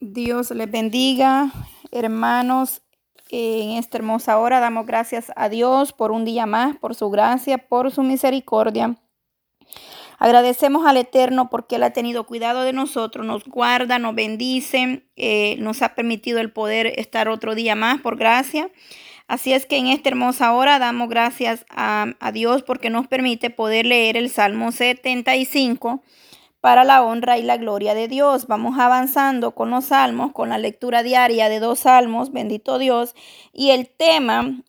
Dios les bendiga, hermanos. En esta hermosa hora damos gracias a Dios por un día más, por su gracia, por su misericordia. Agradecemos al Eterno porque Él ha tenido cuidado de nosotros, nos guarda, nos bendice, eh, nos ha permitido el poder estar otro día más por gracia. Así es que en esta hermosa hora damos gracias a, a Dios porque nos permite poder leer el Salmo 75 para la honra y la gloria de Dios. Vamos avanzando con los salmos, con la lectura diaria de dos salmos, bendito Dios. Y el tema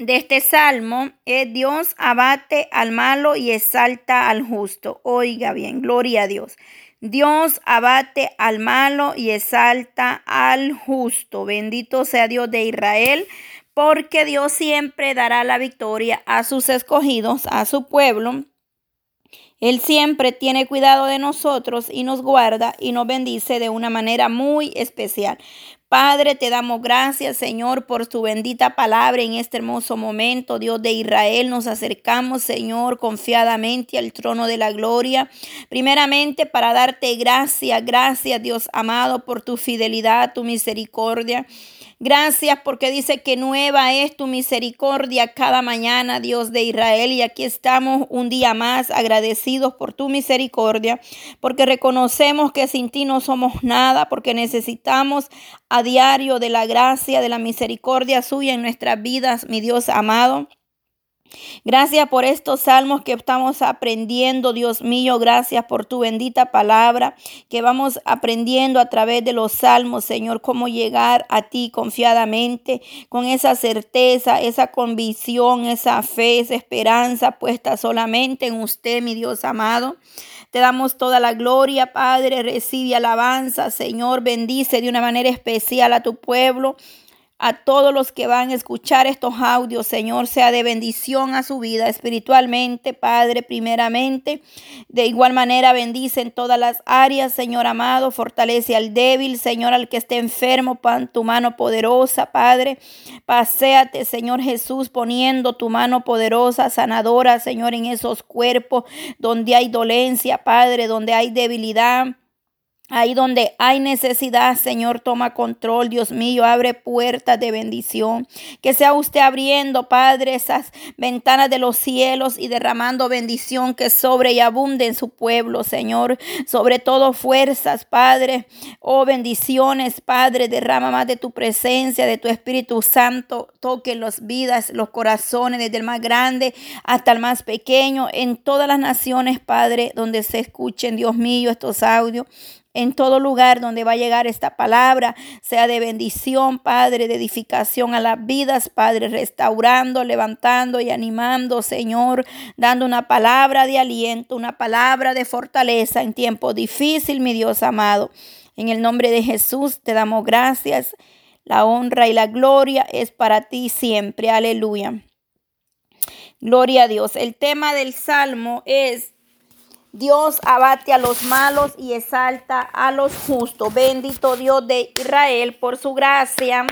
de este salmo es Dios abate al malo y exalta al justo. Oiga bien, gloria a Dios. Dios abate al malo y exalta al justo. Bendito sea Dios de Israel, porque Dios siempre dará la victoria a sus escogidos, a su pueblo él siempre tiene cuidado de nosotros y nos guarda y nos bendice de una manera muy especial. Padre, te damos gracias, Señor, por tu bendita palabra en este hermoso momento. Dios de Israel, nos acercamos, Señor, confiadamente al trono de la gloria. Primeramente, para darte gracias, gracias, Dios amado, por tu fidelidad, tu misericordia. Gracias porque dice que nueva es tu misericordia cada mañana, Dios de Israel. Y aquí estamos un día más agradecidos por tu misericordia, porque reconocemos que sin ti no somos nada, porque necesitamos a diario de la gracia, de la misericordia suya en nuestras vidas, mi Dios amado. Gracias por estos salmos que estamos aprendiendo, Dios mío. Gracias por tu bendita palabra que vamos aprendiendo a través de los salmos, Señor, cómo llegar a ti confiadamente, con esa certeza, esa convicción, esa fe, esa esperanza puesta solamente en usted, mi Dios amado. Te damos toda la gloria, Padre. Recibe alabanza, Señor. Bendice de una manera especial a tu pueblo a todos los que van a escuchar estos audios, Señor, sea de bendición a su vida espiritualmente, Padre, primeramente. De igual manera, bendice en todas las áreas, Señor amado, fortalece al débil, Señor, al que esté enfermo, pan tu mano poderosa, Padre. Paseate, Señor Jesús, poniendo tu mano poderosa, sanadora, Señor, en esos cuerpos donde hay dolencia, Padre, donde hay debilidad. Ahí donde hay necesidad, Señor, toma control, Dios mío, abre puertas de bendición. Que sea usted abriendo, Padre, esas ventanas de los cielos y derramando bendición que sobre y abunde en su pueblo, Señor. Sobre todo fuerzas, Padre. Oh, bendiciones, Padre, derrama más de tu presencia, de tu Espíritu Santo. Toque las vidas, los corazones, desde el más grande hasta el más pequeño, en todas las naciones, Padre, donde se escuchen, Dios mío, estos audios en todo lugar donde va a llegar esta palabra, sea de bendición, Padre, de edificación a las vidas, Padre, restaurando, levantando y animando, Señor, dando una palabra de aliento, una palabra de fortaleza en tiempo difícil, mi Dios amado. En el nombre de Jesús te damos gracias. La honra y la gloria es para ti siempre. Aleluya. Gloria a Dios. El tema del salmo es Dios abate a los malos y exalta a los justos. Bendito Dios de Israel por su gracia,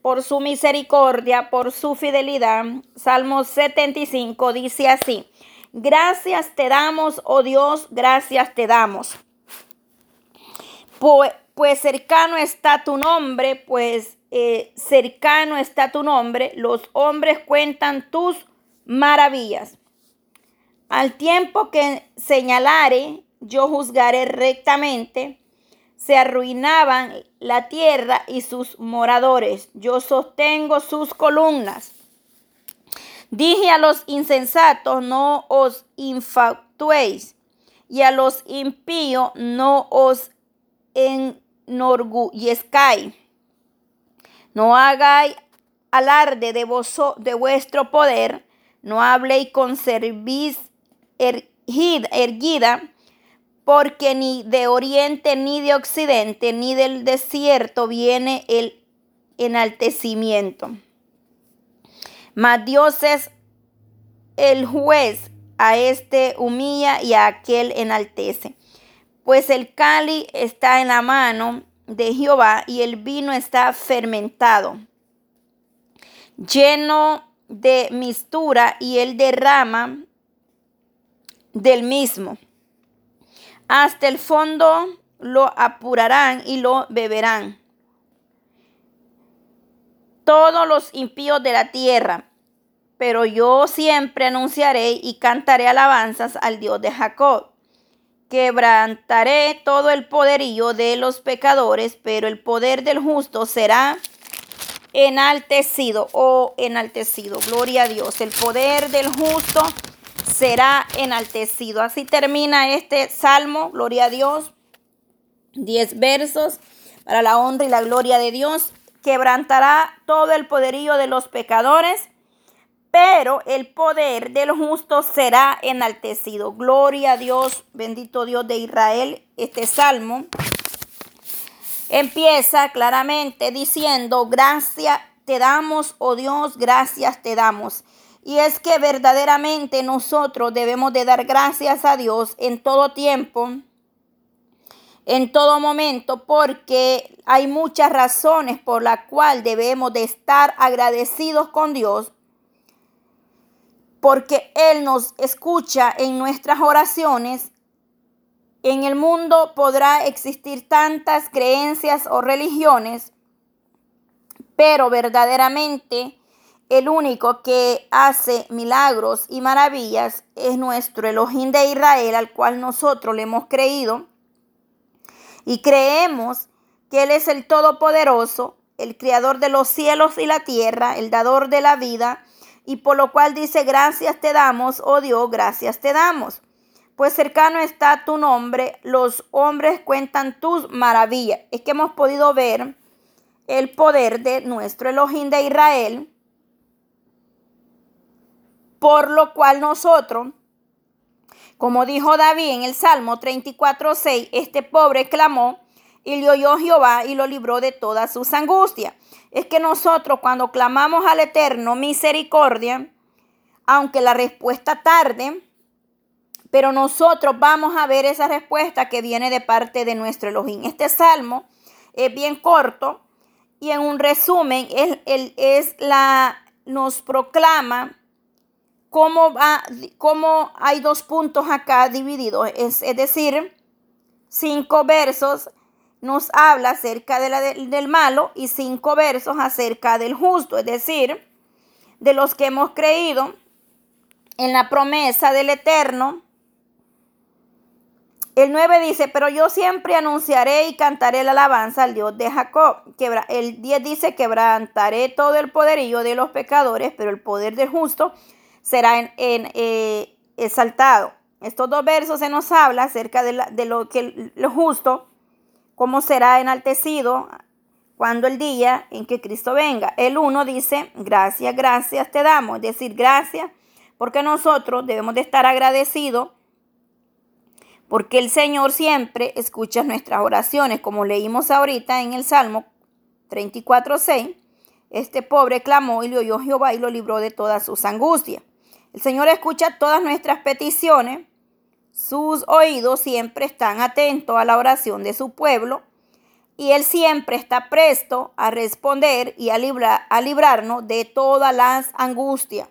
por su misericordia, por su fidelidad. Salmo 75 dice así. Gracias te damos, oh Dios, gracias te damos. Pues, cercano está tu nombre, pues eh, cercano está tu nombre. Los hombres cuentan tus maravillas. Al tiempo que señalare, yo juzgaré rectamente. Se arruinaban la tierra y sus moradores. Yo sostengo sus columnas. Dije a los insensatos, no os infatuéis, y a los impíos, no os enorgullezcáis. No hagáis alarde de, de vuestro poder, no habléis con servicio erguida, porque ni de oriente ni de occidente ni del desierto viene el enaltecimiento. Mas Dios es el juez, a este humilla y a aquel enaltece. Pues el cali está en la mano de Jehová y el vino está fermentado, lleno de mistura y él derrama del mismo. Hasta el fondo lo apurarán y lo beberán. Todos los impíos de la tierra, pero yo siempre anunciaré y cantaré alabanzas al Dios de Jacob. Quebrantaré todo el poderío de los pecadores, pero el poder del justo será enaltecido o enaltecido. Gloria a Dios. El poder del justo será enaltecido. Así termina este salmo. Gloria a Dios. Diez versos para la honra y la gloria de Dios. Quebrantará todo el poderío de los pecadores, pero el poder del justo será enaltecido. Gloria a Dios, bendito Dios de Israel. Este salmo empieza claramente diciendo, gracias te damos, oh Dios, gracias te damos. Y es que verdaderamente nosotros debemos de dar gracias a Dios en todo tiempo, en todo momento, porque hay muchas razones por las cuales debemos de estar agradecidos con Dios, porque Él nos escucha en nuestras oraciones. En el mundo podrá existir tantas creencias o religiones, pero verdaderamente el único que hace milagros y maravillas es nuestro Elohim de Israel, al cual nosotros le hemos creído y creemos que Él es el Todopoderoso, el Creador de los cielos y la tierra, el dador de la vida, y por lo cual dice, gracias te damos, oh Dios, gracias te damos pues cercano está tu nombre, los hombres cuentan tus maravillas. Es que hemos podido ver el poder de nuestro Elohim de Israel, por lo cual nosotros, como dijo David en el Salmo 34.6, este pobre clamó y le oyó Jehová y lo libró de todas sus angustias. Es que nosotros cuando clamamos al Eterno misericordia, aunque la respuesta tarde, pero nosotros vamos a ver esa respuesta que viene de parte de nuestro Elohim. Este salmo es bien corto y en un resumen él, es la, nos proclama cómo, va, cómo hay dos puntos acá divididos. Es, decir, cinco versos nos habla acerca del malo y cinco versos acerca del justo, es decir, de los que hemos creído en la promesa del Eterno el 9 dice, pero yo siempre anunciaré y cantaré la alabanza al Dios de Jacob. El 10 dice, quebrantaré todo el poderío de los pecadores, pero el poder del justo será en, eh, exaltado. Estos dos versos se nos habla acerca de, de lo que lo justo, cómo será enaltecido cuando el día en que Cristo venga. El 1 dice, gracias, gracias te damos, es decir, gracias, porque nosotros debemos de estar agradecidos porque el Señor siempre escucha nuestras oraciones, como leímos ahorita en el Salmo 34.6. Este pobre clamó y le oyó Jehová y lo libró de todas sus angustias. El Señor escucha todas nuestras peticiones. Sus oídos siempre están atentos a la oración de su pueblo y Él siempre está presto a responder y a, a librarnos de todas las angustias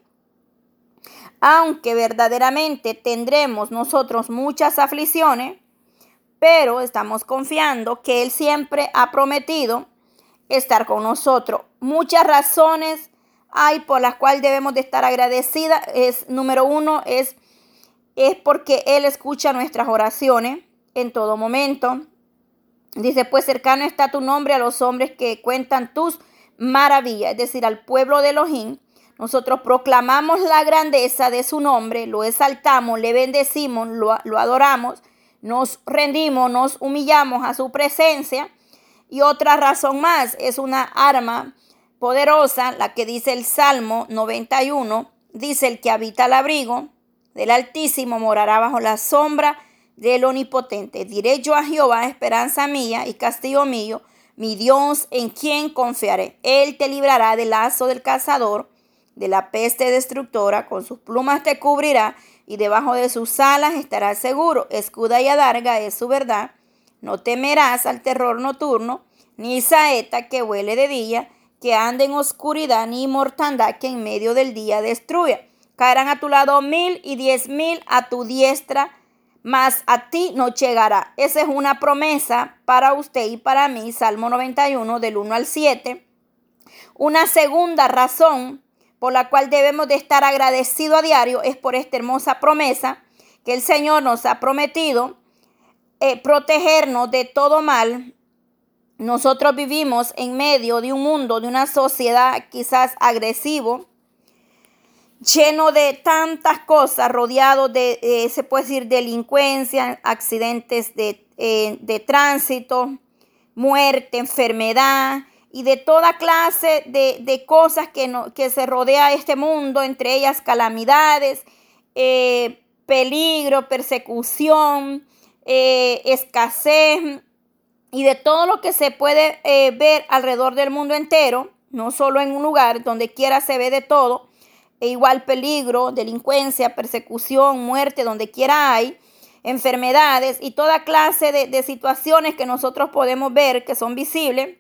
aunque verdaderamente tendremos nosotros muchas aflicciones, pero estamos confiando que Él siempre ha prometido estar con nosotros. Muchas razones hay por las cuales debemos de estar agradecidas. Es, número uno es, es porque Él escucha nuestras oraciones en todo momento. Dice, pues cercano está tu nombre a los hombres que cuentan tus maravillas, es decir, al pueblo de Elohim nosotros proclamamos la grandeza de su nombre, lo exaltamos, le bendecimos, lo, adoramos, nos rendimos, nos humillamos a su presencia. Y otra razón más, es una arma poderosa, la que dice el Salmo 91, dice el que habita al abrigo del Altísimo morará bajo la sombra del Omnipotente. Diré yo a Jehová, esperanza mía y castigo mío, mi Dios en quien confiaré. Él te librará del lazo del cazador de la peste destructora, con sus plumas te cubrirá y debajo de sus alas estarás seguro. Escuda y adarga es su verdad. No temerás al terror nocturno, ni saeta que huele de día, que ande en oscuridad, ni mortandad que en medio del día destruya. Caerán a tu lado mil y diez mil a tu diestra, mas a ti no llegará. Esa es una promesa para usted y para mí, Salmo 91 del 1 al 7. Una segunda razón por la cual debemos de estar agradecidos a diario es por esta hermosa promesa que el Señor nos ha prometido eh, protegernos de todo mal. Nosotros vivimos en medio de un mundo, de una sociedad quizás agresivo, lleno de tantas cosas, rodeado de, eh, se puede decir, delincuencia, accidentes de, eh, de tránsito, muerte, enfermedad y de toda clase de, de cosas que, no, que se rodea este mundo, entre ellas calamidades, eh, peligro, persecución, escasez y de todo lo que se puede ver alrededor del mundo entero, no solo en un lugar, donde quiera se ve de todo e igual peligro, delincuencia, persecución, muerte, donde quiera hay, enfermedades y toda clase de situaciones que nosotros podemos ver que son visibles.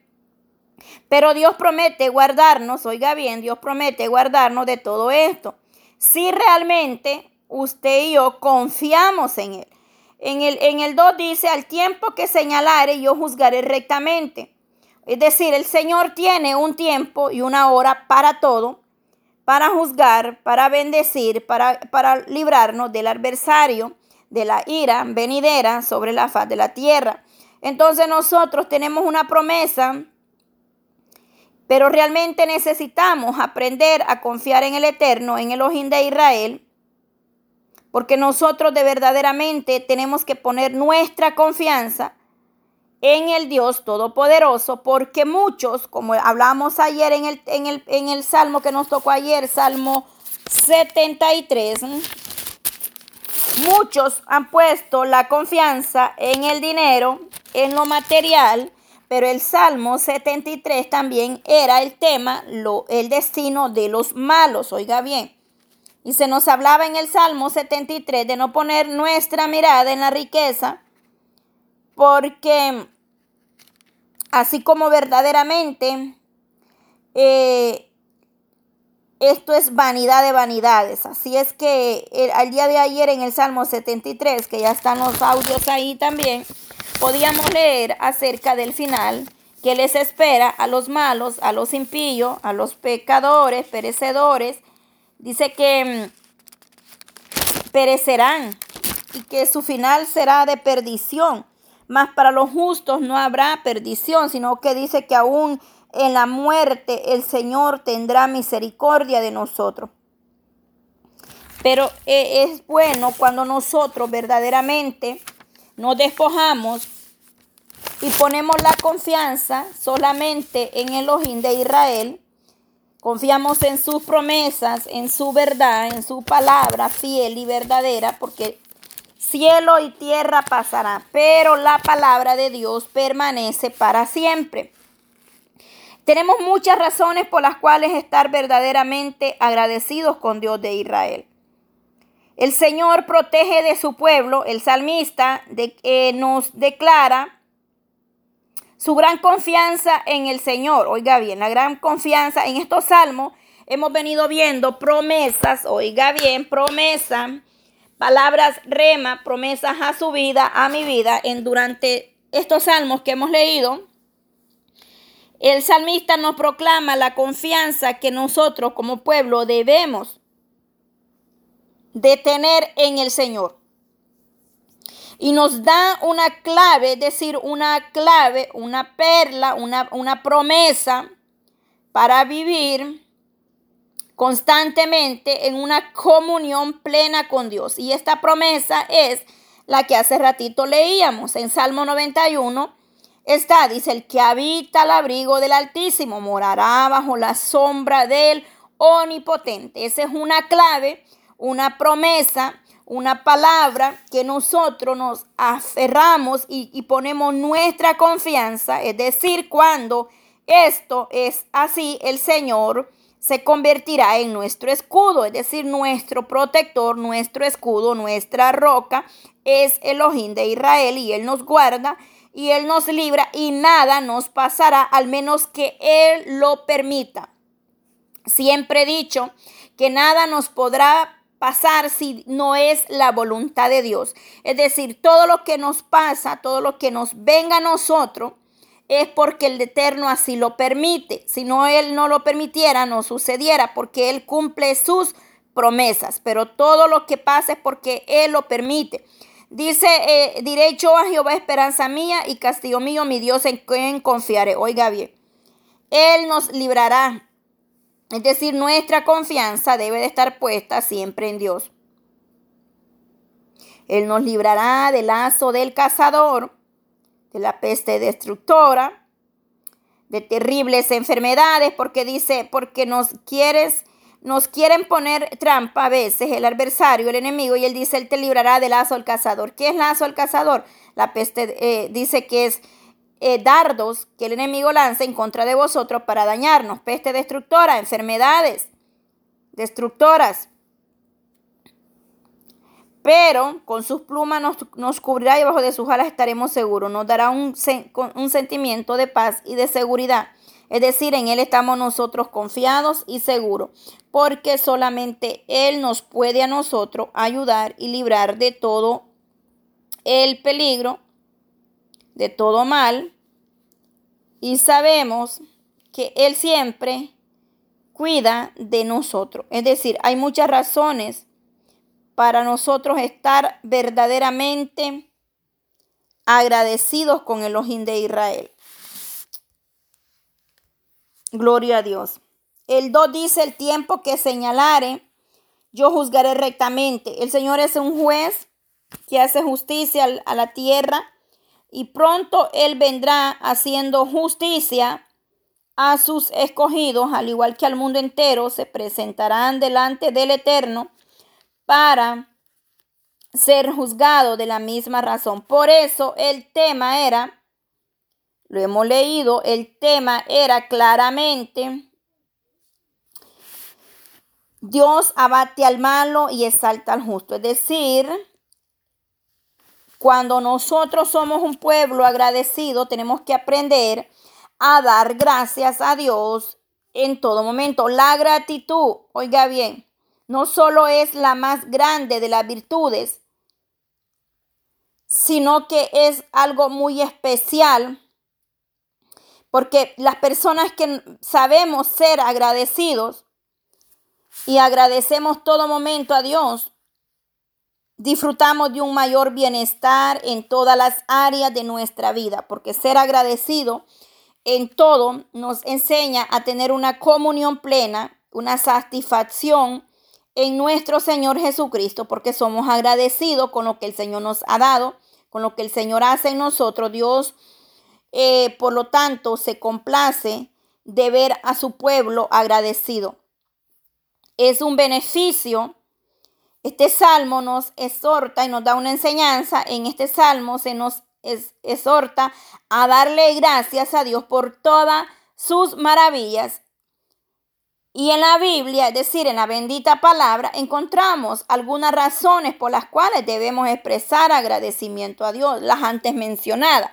Pero Dios promete guardarnos, oiga bien, Dios promete guardarnos de todo esto. Si realmente usted y yo confiamos en Él. En el, en el 2 dice, al tiempo que señalare yo juzgaré rectamente. Es decir, el Señor tiene un tiempo y una hora para todo para juzgar, para bendecir, para, para librarnos del adversario, de la ira venidera sobre la faz de la tierra. Entonces nosotros tenemos una promesa, pero realmente necesitamos aprender a confiar en el Eterno, en el Ojín de Israel, porque nosotros de verdaderamente tenemos que poner nuestra confianza en el Dios Todopoderoso, porque muchos, como hablamos ayer en el, en el, en el Salmo que nos tocó ayer, Salmo 73, muchos han puesto la confianza en el dinero, en lo material, pero el Salmo 73 también era el tema, lo, el destino de los malos, oiga bien. Y se nos hablaba en el Salmo 73 de no poner nuestra mirada en la riqueza, porque así como verdaderamente eh, esto es vanidad de vanidades. Así es que el, al día de ayer en el Salmo 73, que ya están los audios ahí también, podíamos leer acerca del final que les espera a los malos, a los impíos, a los pecadores, perecedores. Dice que mm, perecerán y que su final será de perdición. Mas para los justos no habrá perdición, sino que dice que aún en la muerte el Señor tendrá misericordia de nosotros. Pero eh, es bueno cuando nosotros verdaderamente nos despojamos y ponemos la confianza solamente en el ojín de Israel. Confiamos en sus promesas, en su verdad, en su palabra fiel y verdadera, porque Cielo y tierra pasará, pero la palabra de Dios permanece para siempre. Tenemos muchas razones por las cuales estar verdaderamente agradecidos con Dios de Israel. El Señor protege de su pueblo, el salmista de, eh, nos declara su gran confianza en el Señor. Oiga bien, la gran confianza en estos salmos hemos venido viendo promesas, oiga bien, promesa palabras rema, promesas a su vida, a mi vida, en durante estos salmos que hemos leído. El salmista nos proclama la confianza que nosotros como pueblo debemos de tener en el Señor. Y nos da una clave, es decir, una clave, una perla, una, una promesa para vivir constantemente en una comunión plena con Dios. Y esta promesa es la que hace ratito leíamos en Salmo 91. Está, dice, el que habita al abrigo del Altísimo morará bajo la sombra del Omnipotente. Esa es una clave, una promesa, una palabra que nosotros nos aferramos y, ponemos nuestra confianza. Es decir, cuando esto es así, el Señor se convertirá en nuestro escudo, es decir, nuestro protector, nuestro escudo, nuestra roca es el ojín de Israel y Él nos guarda y Él nos libra y nada nos pasará al menos que Él lo permita. Siempre he dicho que nada nos podrá pasar si no es la voluntad de Dios. Es decir, todo lo que nos pasa, todo lo que nos venga a nosotros, es porque el Eterno así lo permite. Si no Él no lo permitiera, no sucediera, porque Él cumple sus promesas. Pero todo lo que pasa es porque Él lo permite. Dice, eh, diré yo a Jehová esperanza mía y castillo mío, mi Dios en quien confiaré. Oiga bien, Él nos librará. Es decir, nuestra confianza debe de estar puesta siempre en Dios. Él nos librará del lazo del cazador de la peste destructora, de terribles enfermedades, porque dice, porque nos quieres, nos quieren poner trampa a veces el adversario, el enemigo, y él dice, él te librará del lazo al cazador. ¿Qué es lazo al cazador? La peste eh, dice que es eh, dardos que el enemigo lanza en contra de vosotros para dañarnos, peste destructora, enfermedades destructoras pero con sus plumas nos, cubrirá y bajo de sus alas estaremos seguros. Nos dará un, un sentimiento de paz y de seguridad. Es decir, en Él estamos nosotros confiados y seguros, porque solamente Él nos puede a nosotros ayudar y librar de todo el peligro, de todo mal. Y sabemos que Él siempre cuida de nosotros. Es decir, hay muchas razones para nosotros estar verdaderamente agradecidos con el ojín de Israel. Gloria a Dios. El 2 dice el tiempo que señalare, yo juzgaré rectamente. El Señor es un juez que hace justicia a la tierra y pronto Él vendrá haciendo justicia a sus escogidos, al igual que al mundo entero, se presentarán delante del Eterno para ser juzgado de la misma razón. Por eso el tema era, lo hemos leído, el tema era claramente, Dios abate al malo y exalta al justo. Es decir, cuando nosotros somos un pueblo agradecido, tenemos que aprender a dar gracias a Dios en todo momento. La gratitud, oiga bien, no solo es la más grande de las virtudes, sino que es algo muy especial, porque las personas que sabemos ser agradecidos y agradecemos todo momento a Dios, disfrutamos de un mayor bienestar en todas las áreas de nuestra vida, porque ser agradecido en todo nos enseña a tener una comunión plena, una satisfacción en nuestro Señor Jesucristo porque somos agradecidos con lo que el Señor nos ha dado, con lo que el Señor hace en nosotros. Dios, eh, por lo tanto, se complace de ver a su pueblo agradecido. Es un beneficio. Este salmo nos exhorta y nos da una enseñanza. En este salmo se nos exhorta a darle gracias a Dios por todas sus maravillas. Y en la Biblia, es decir, en la bendita palabra, encontramos algunas razones por las cuales debemos expresar agradecimiento a Dios, las antes mencionadas,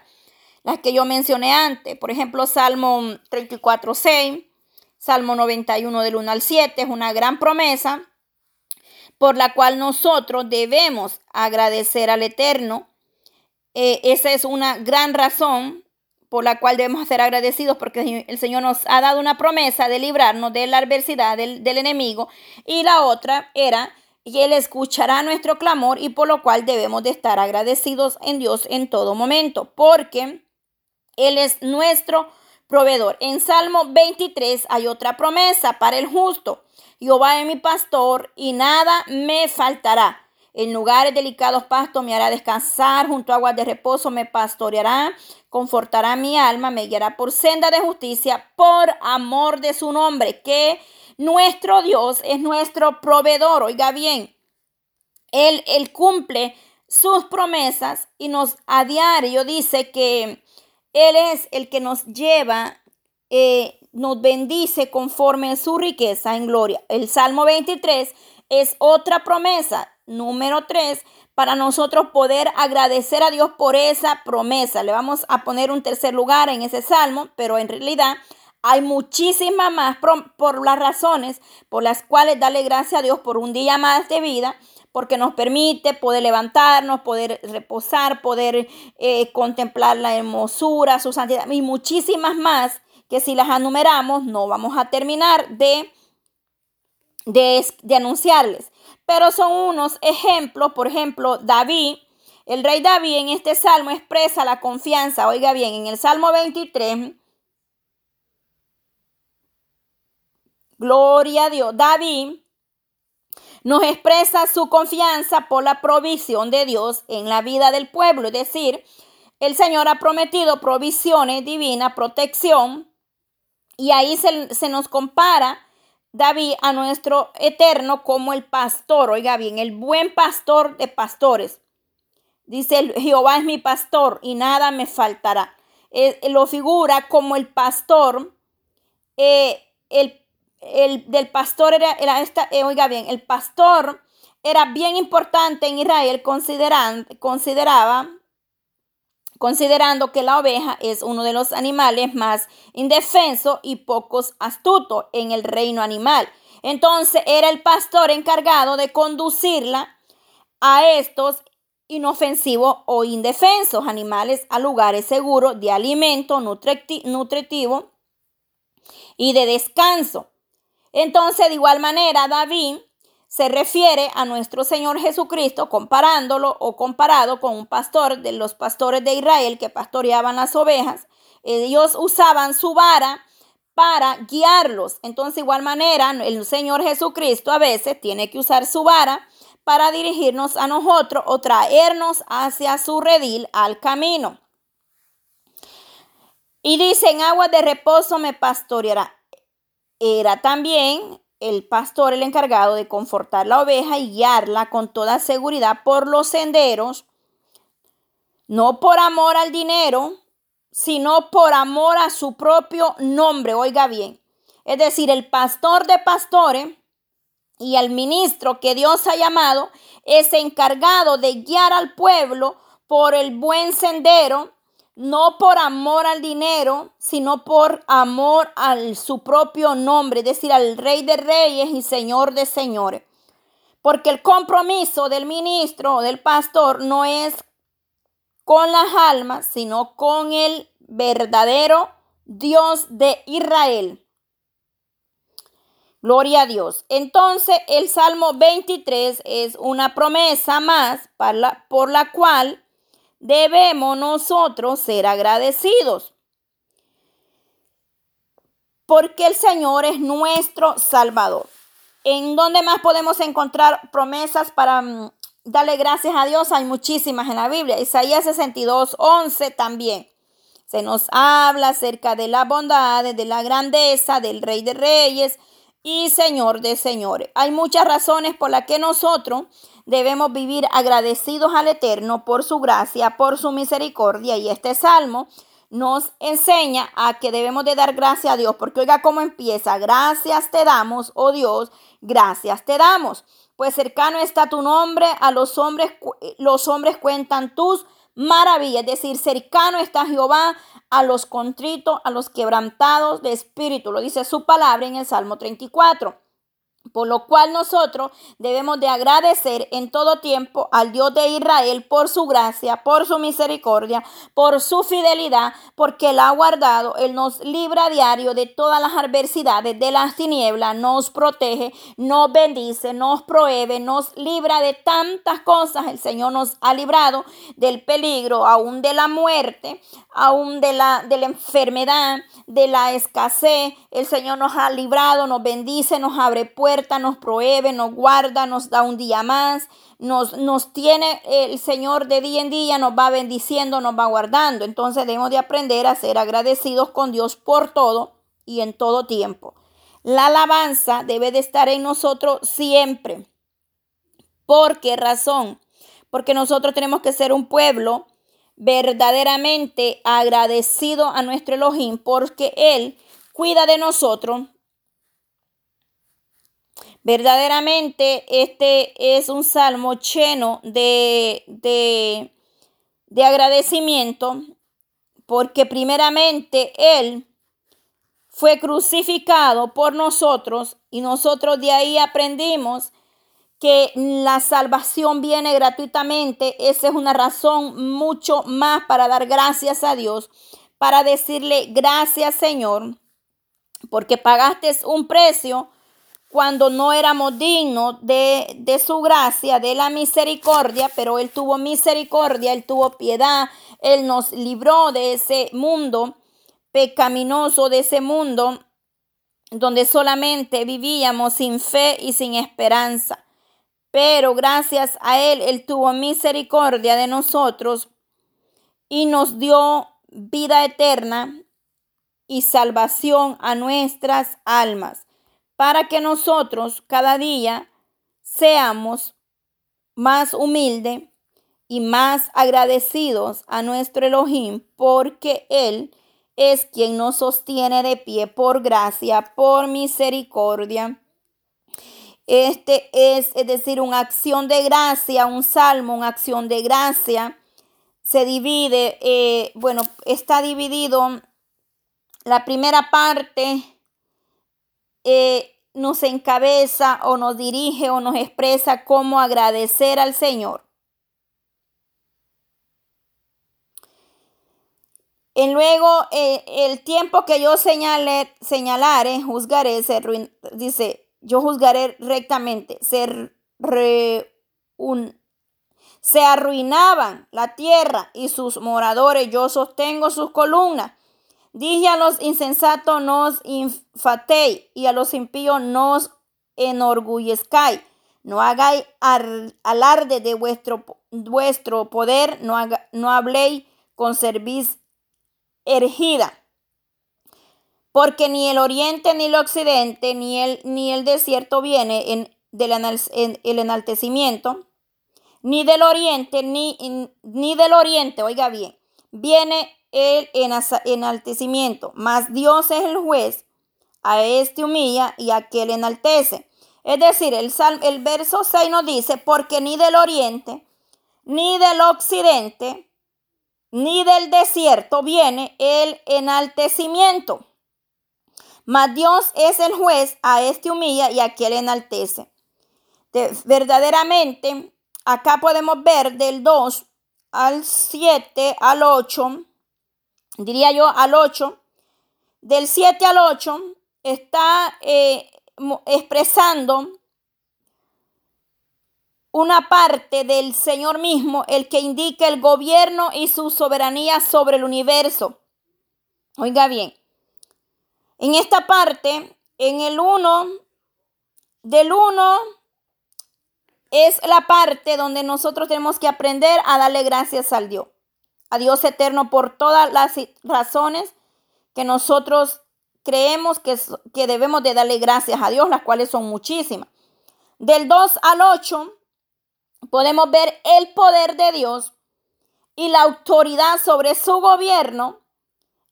las que yo mencioné antes, por ejemplo, Salmo 34, 6, Salmo 91 del 1 al 7, es una gran promesa por la cual nosotros debemos agradecer al Eterno. Eh, esa es una gran razón por la cual debemos ser agradecidos porque el Señor nos ha dado una promesa de librarnos de la adversidad del, enemigo y la otra era que Él escuchará nuestro clamor y por lo cual debemos de estar agradecidos en Dios en todo momento porque Él es nuestro proveedor. En Salmo 23 hay otra promesa para el justo. Jehová es mi pastor y nada me faltará. En lugares delicados pastos me hará descansar, junto a aguas de reposo me pastoreará, confortará mi alma, me guiará por senda de justicia, por amor de su nombre, que nuestro Dios es nuestro proveedor. Oiga bien, Él, él cumple sus promesas y nos a diario dice que Él es el que nos lleva, eh, nos bendice conforme a su riqueza en gloria. El Salmo 23 es otra promesa número tres, para nosotros poder agradecer a Dios por esa promesa. Le vamos a poner un tercer lugar en ese salmo, pero en realidad Hay muchísimas más por, las razones por las cuales darle gracias a Dios por un día más de vida, porque nos permite poder levantarnos, poder reposar, poder eh, contemplar la hermosura, su santidad y muchísimas más que si las enumeramos no vamos a terminar de, de, de anunciarles. Pero son unos ejemplos, por ejemplo, David, el rey David en este salmo expresa la confianza, oiga bien, en el Salmo 23, Gloria a Dios. David nos expresa su confianza por la provisión de Dios en la vida del pueblo. Es decir, el Señor ha prometido provisiones divinas, protección. Y ahí se, nos compara David a nuestro eterno como el pastor. Oiga bien, el buen pastor de pastores. Dice, Jehová es mi pastor y nada me faltará. Eh, lo figura como el pastor, eh, el el del pastor era, esta, eh, oiga bien, el pastor era bien importante en Israel, consideraba, considerando que la oveja es uno de los animales más indefensos y pocos astutos en el reino animal. Entonces era el pastor encargado de conducirla a estos inofensivos o indefensos animales a lugares seguros de alimento nutritivo y de descanso. Entonces, de igual manera, David se refiere a nuestro Señor Jesucristo comparándolo o comparado con un pastor de los pastores de Israel que pastoreaban las ovejas. Ellos usaban su vara para guiarlos. Entonces, de igual manera, el Señor Jesucristo a veces tiene que usar su vara para dirigirnos a nosotros o traernos hacia su redil al camino. Y dice, en agua de reposo me pastoreará. Era también el pastor el encargado de confortar la oveja y guiarla con toda seguridad por los senderos, no por amor al dinero, sino por amor a su propio nombre. Oiga bien. Es decir, el pastor de pastores y el ministro que Dios ha llamado es encargado de guiar al pueblo por el buen sendero no por amor al dinero, sino por amor a su propio nombre, es decir, al Rey de Reyes y Señor de Señores. Porque el compromiso del ministro o del pastor no es con las almas, sino con el verdadero Dios de Israel. Gloria a Dios. Entonces el Salmo 23 es una promesa más por la cual debemos nosotros ser agradecidos. Porque el Señor es nuestro Salvador. ¿En dónde más podemos encontrar promesas para mm, darle gracias a Dios? Hay muchísimas en la Biblia. Isaías 62, 11 también. Se nos habla acerca de la bondad, de la grandeza del Rey de Reyes y Señor de Señores. Hay muchas razones por las que nosotros debemos vivir agradecidos al Eterno por su gracia, por su misericordia. Y este salmo nos enseña a que debemos de dar gracias a Dios, porque oiga cómo empieza, gracias te damos, oh Dios, gracias te damos. Pues cercano está tu nombre, a los hombres, los hombres cuentan tus maravillas, es decir, cercano está Jehová a los contritos, a los quebrantados de espíritu, lo dice su palabra en el Salmo 34. Por lo cual nosotros debemos de agradecer en todo tiempo al Dios de Israel por su gracia, por su misericordia, por su fidelidad, porque Él ha guardado, Él nos libra a diario de todas las adversidades, de las tinieblas, nos protege, nos bendice, nos prohíbe, nos libra de tantas cosas. El Señor nos ha librado del peligro, aún de la muerte, aún de la, de la enfermedad, de la escasez. El Señor nos ha librado, nos bendice, nos abre puertas nos provee, nos guarda, nos da un día más, nos, nos tiene el Señor de día en día, nos va bendiciendo, nos va guardando. Entonces debemos de aprender a ser agradecidos con Dios por todo y en todo tiempo. La alabanza debe de estar en nosotros siempre. ¿Por qué razón? Porque nosotros tenemos que ser un pueblo verdaderamente agradecido a nuestro Elohim porque Él cuida de nosotros, Verdaderamente este es un salmo lleno de, de, agradecimiento porque primeramente Él fue crucificado por nosotros y nosotros de ahí aprendimos que la salvación viene gratuitamente. Esa es una razón mucho más para dar gracias a Dios, para decirle gracias Señor, porque pagaste un precio cuando no éramos dignos de, de, su gracia, de la misericordia, pero Él tuvo misericordia, Él tuvo piedad, Él nos libró de ese mundo pecaminoso, de ese mundo donde solamente vivíamos sin fe y sin esperanza. Pero gracias a Él, Él tuvo misericordia de nosotros y nos dio vida eterna y salvación a nuestras almas para que nosotros cada día seamos más humildes y más agradecidos a nuestro Elohim, porque Él es quien nos sostiene de pie por gracia, por misericordia. Este es, es decir, una acción de gracia, un salmo, una acción de gracia. Se divide, eh, bueno, está dividido la primera parte eh, nos encabeza o nos dirige o nos expresa cómo agradecer al Señor. Y luego eh, el tiempo que yo señale, señalare, juzgaré, se dice, yo juzgaré rectamente, se, se arruinaban la tierra y sus moradores, yo sostengo sus columnas Dije a los insensatos, nos infatéis, y a los impíos, nos enorgullezcáis. No hagáis alarde de vuestro, vuestro poder, no, no habléis con cerviz ergida. Porque ni el oriente ni el occidente ni el, ni el desierto viene en, del en el enaltecimiento, ni del oriente, ni, ni del oriente, oiga bien, viene el enaltecimiento, mas Dios es el juez, a este humilla y a aquel enaltece. Es decir, el, el verso 6 nos dice, porque ni del oriente, ni del occidente, ni del desierto viene el enaltecimiento. Mas Dios es el juez, a este humilla y a aquel enaltece. verdaderamente, acá podemos ver del 2 al 7 al 8 diría yo, al 8, del 7 al 8, está eh, expresando una parte del Señor mismo, el que indica el gobierno y su soberanía sobre el universo. Oiga bien, en esta parte, en el 1, del 1 es la parte donde nosotros tenemos que aprender a darle gracias al Dios a Dios eterno por todas las razones que nosotros creemos que, que debemos de darle gracias a Dios, las cuales son muchísimas. Del 2 al 8 podemos ver el poder de Dios y la autoridad sobre su gobierno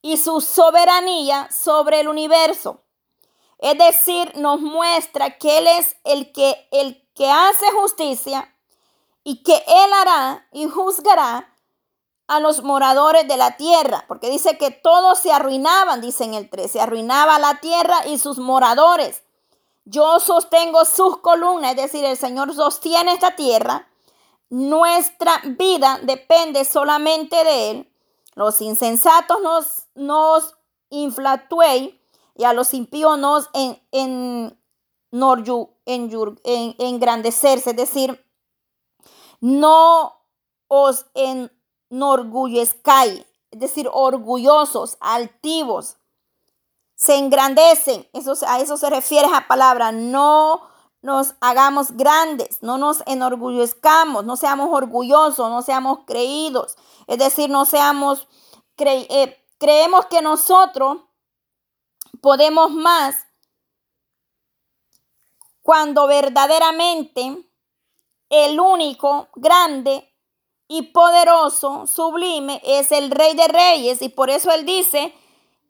y su soberanía sobre el universo. Es decir, nos muestra que Él es el que, el que hace justicia y que Él hará y juzgará a los moradores de la tierra, porque dice que todos se arruinaban, dice en el 3, se arruinaba la tierra y sus moradores. Yo sostengo sus columnas, es decir, el Señor sostiene esta tierra. Nuestra vida depende solamente de Él. Los insensatos nos, nos y a los impíos nos en, en, en, en, engrandecerse, es decir, no os en, norgullezcai, es decir, orgullosos, altivos, se engrandecen. Eso, a eso se refiere esa palabra. No nos hagamos grandes, no nos enorgullezcamos, no seamos orgullosos, no seamos creídos. Es decir, no seamos, eh, creemos que nosotros podemos más cuando verdaderamente el único grande y poderoso, sublime, es el Rey de Reyes. Y por eso Él dice,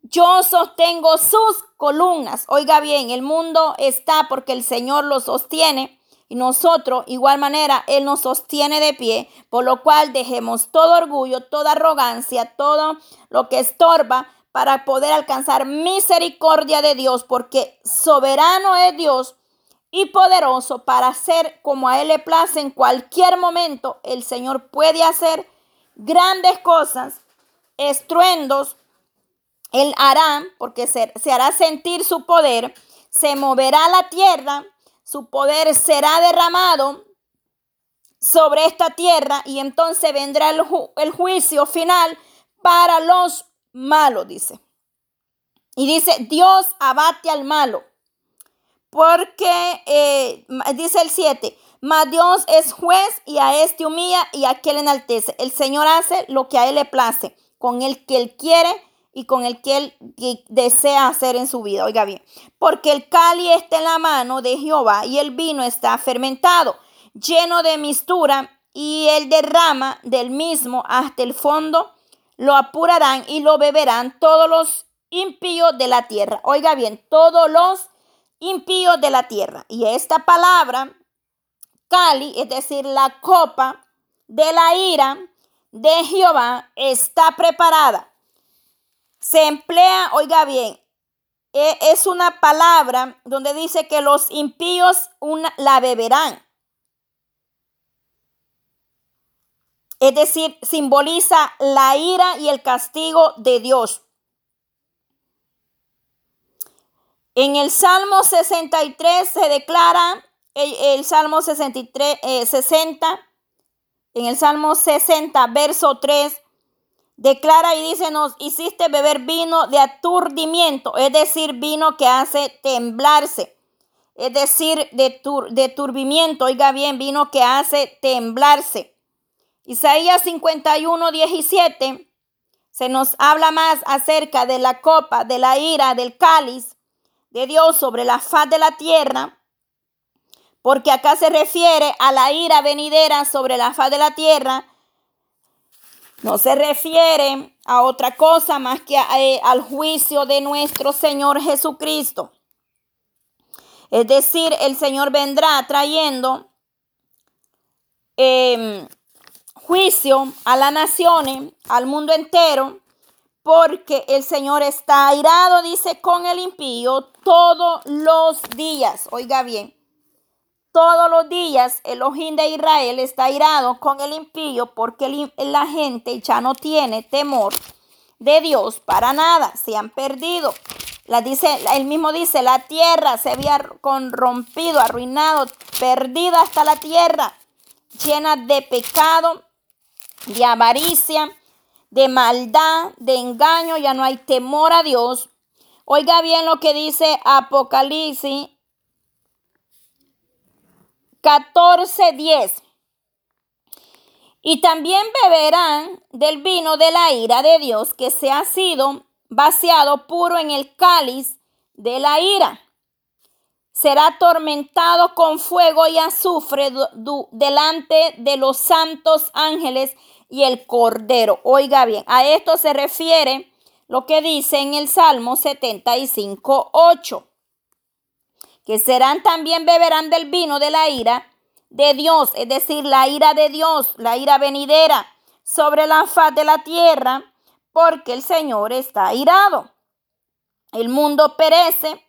yo sostengo sus columnas. Oiga bien, el mundo está porque el Señor lo sostiene. Y nosotros, igual manera, Él nos sostiene de pie, por lo cual dejemos todo orgullo, toda arrogancia, todo lo que estorba para poder alcanzar misericordia de Dios, porque soberano es Dios y poderoso para hacer como a Él le place en cualquier momento. El Señor puede hacer grandes cosas, estruendos. Él hará, porque se, hará sentir su poder, se moverá la tierra, su poder será derramado sobre esta tierra y entonces vendrá el, el juicio final para los malos, dice. Y dice, Dios abate al malo. Porque, eh, dice el 7, mas Dios es juez y a este humilla y a aquel enaltece. El Señor hace lo que a él le place, con el que él quiere y con el que él desea hacer en su vida. Oiga bien, porque el cali está en la mano de Jehová y el vino está fermentado, lleno de mistura, y él derrama del mismo hasta el fondo, lo apurarán y lo beberán todos los impíos de la tierra. Oiga bien, todos los impíos de la tierra. Y esta palabra, cali, es decir, la copa de la ira de Jehová, está preparada. Se emplea, oiga bien, e, es una palabra donde dice que los impíos la beberán. Es decir, simboliza la ira y el castigo de Dios. En el Salmo 63 se declara, el, Salmo 63, 60, eh, en el Salmo 60, verso 3, declara y dice, nos hiciste beber vino de aturdimiento, es decir, vino que hace temblarse, es decir, de, de turbimiento, oiga bien, vino que hace temblarse. Isaías 51, 17, se nos habla más acerca de la copa, de la ira, del cáliz, de Dios sobre la faz de la tierra, porque acá se refiere a la ira venidera sobre la faz de la tierra, no se refiere a otra cosa más que eh, al juicio de nuestro Señor Jesucristo. Es decir, el Señor vendrá trayendo em, juicio a las naciones, al mundo entero, porque el Señor está airado, dice, con el impío todos los días. Oiga bien, todos los días el ojín de Israel está airado con el impío porque la gente ya no tiene temor de Dios para nada, se han perdido. La dice, él mismo dice, la tierra se había corrompido, arruinado, perdida hasta la tierra, llena de pecado, de avaricia, de maldad, de engaño, ya no hay temor a Dios. Oiga bien lo que dice Apocalipsis 14:10. Y también beberán del vino de la ira de Dios que se ha sido vaciado puro en el cáliz de la ira. Será atormentado con fuego y azufre delante de los santos ángeles y el Cordero. Oiga bien, a esto se refiere lo que dice en el Salmo 75, 8. Que serán también beberán del vino de la ira de Dios, es decir, la ira de Dios, la ira venidera sobre la faz de la tierra, porque el Señor está irado. El mundo perece,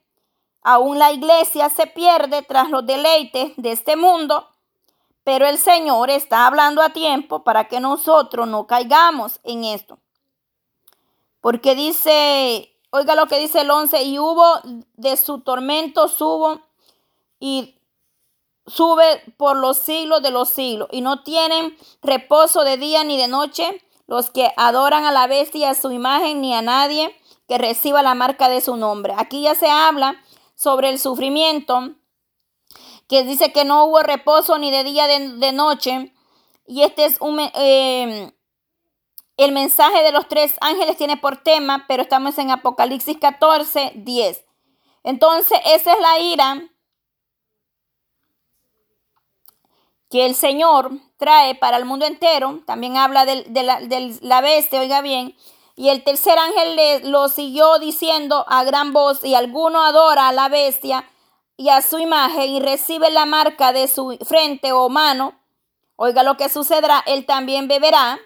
aún la iglesia se pierde tras los deleites de este mundo pero el Señor está hablando a tiempo para que nosotros no caigamos en esto. Porque dice, oiga lo que dice el 11, y hubo de su tormento, subo y sube por los siglos de los siglos. Y no tienen reposo de día ni de noche los que adoran a la bestia, a su imagen, ni a nadie que reciba la marca de su nombre. Aquí ya se habla sobre el sufrimiento que dice que no hubo reposo ni de día ni de, noche. Y este es un... Eh, el mensaje de los tres ángeles tiene por tema, pero estamos en Apocalipsis 14, 10. Entonces, esa es la ira que el Señor trae para el mundo entero. También habla de, la, la, bestia, oiga bien. Y el tercer ángel le, lo siguió diciendo a gran voz, y alguno adora a la bestia y a su imagen y recibe la marca de su frente o mano, oiga lo que sucederá, él también beberá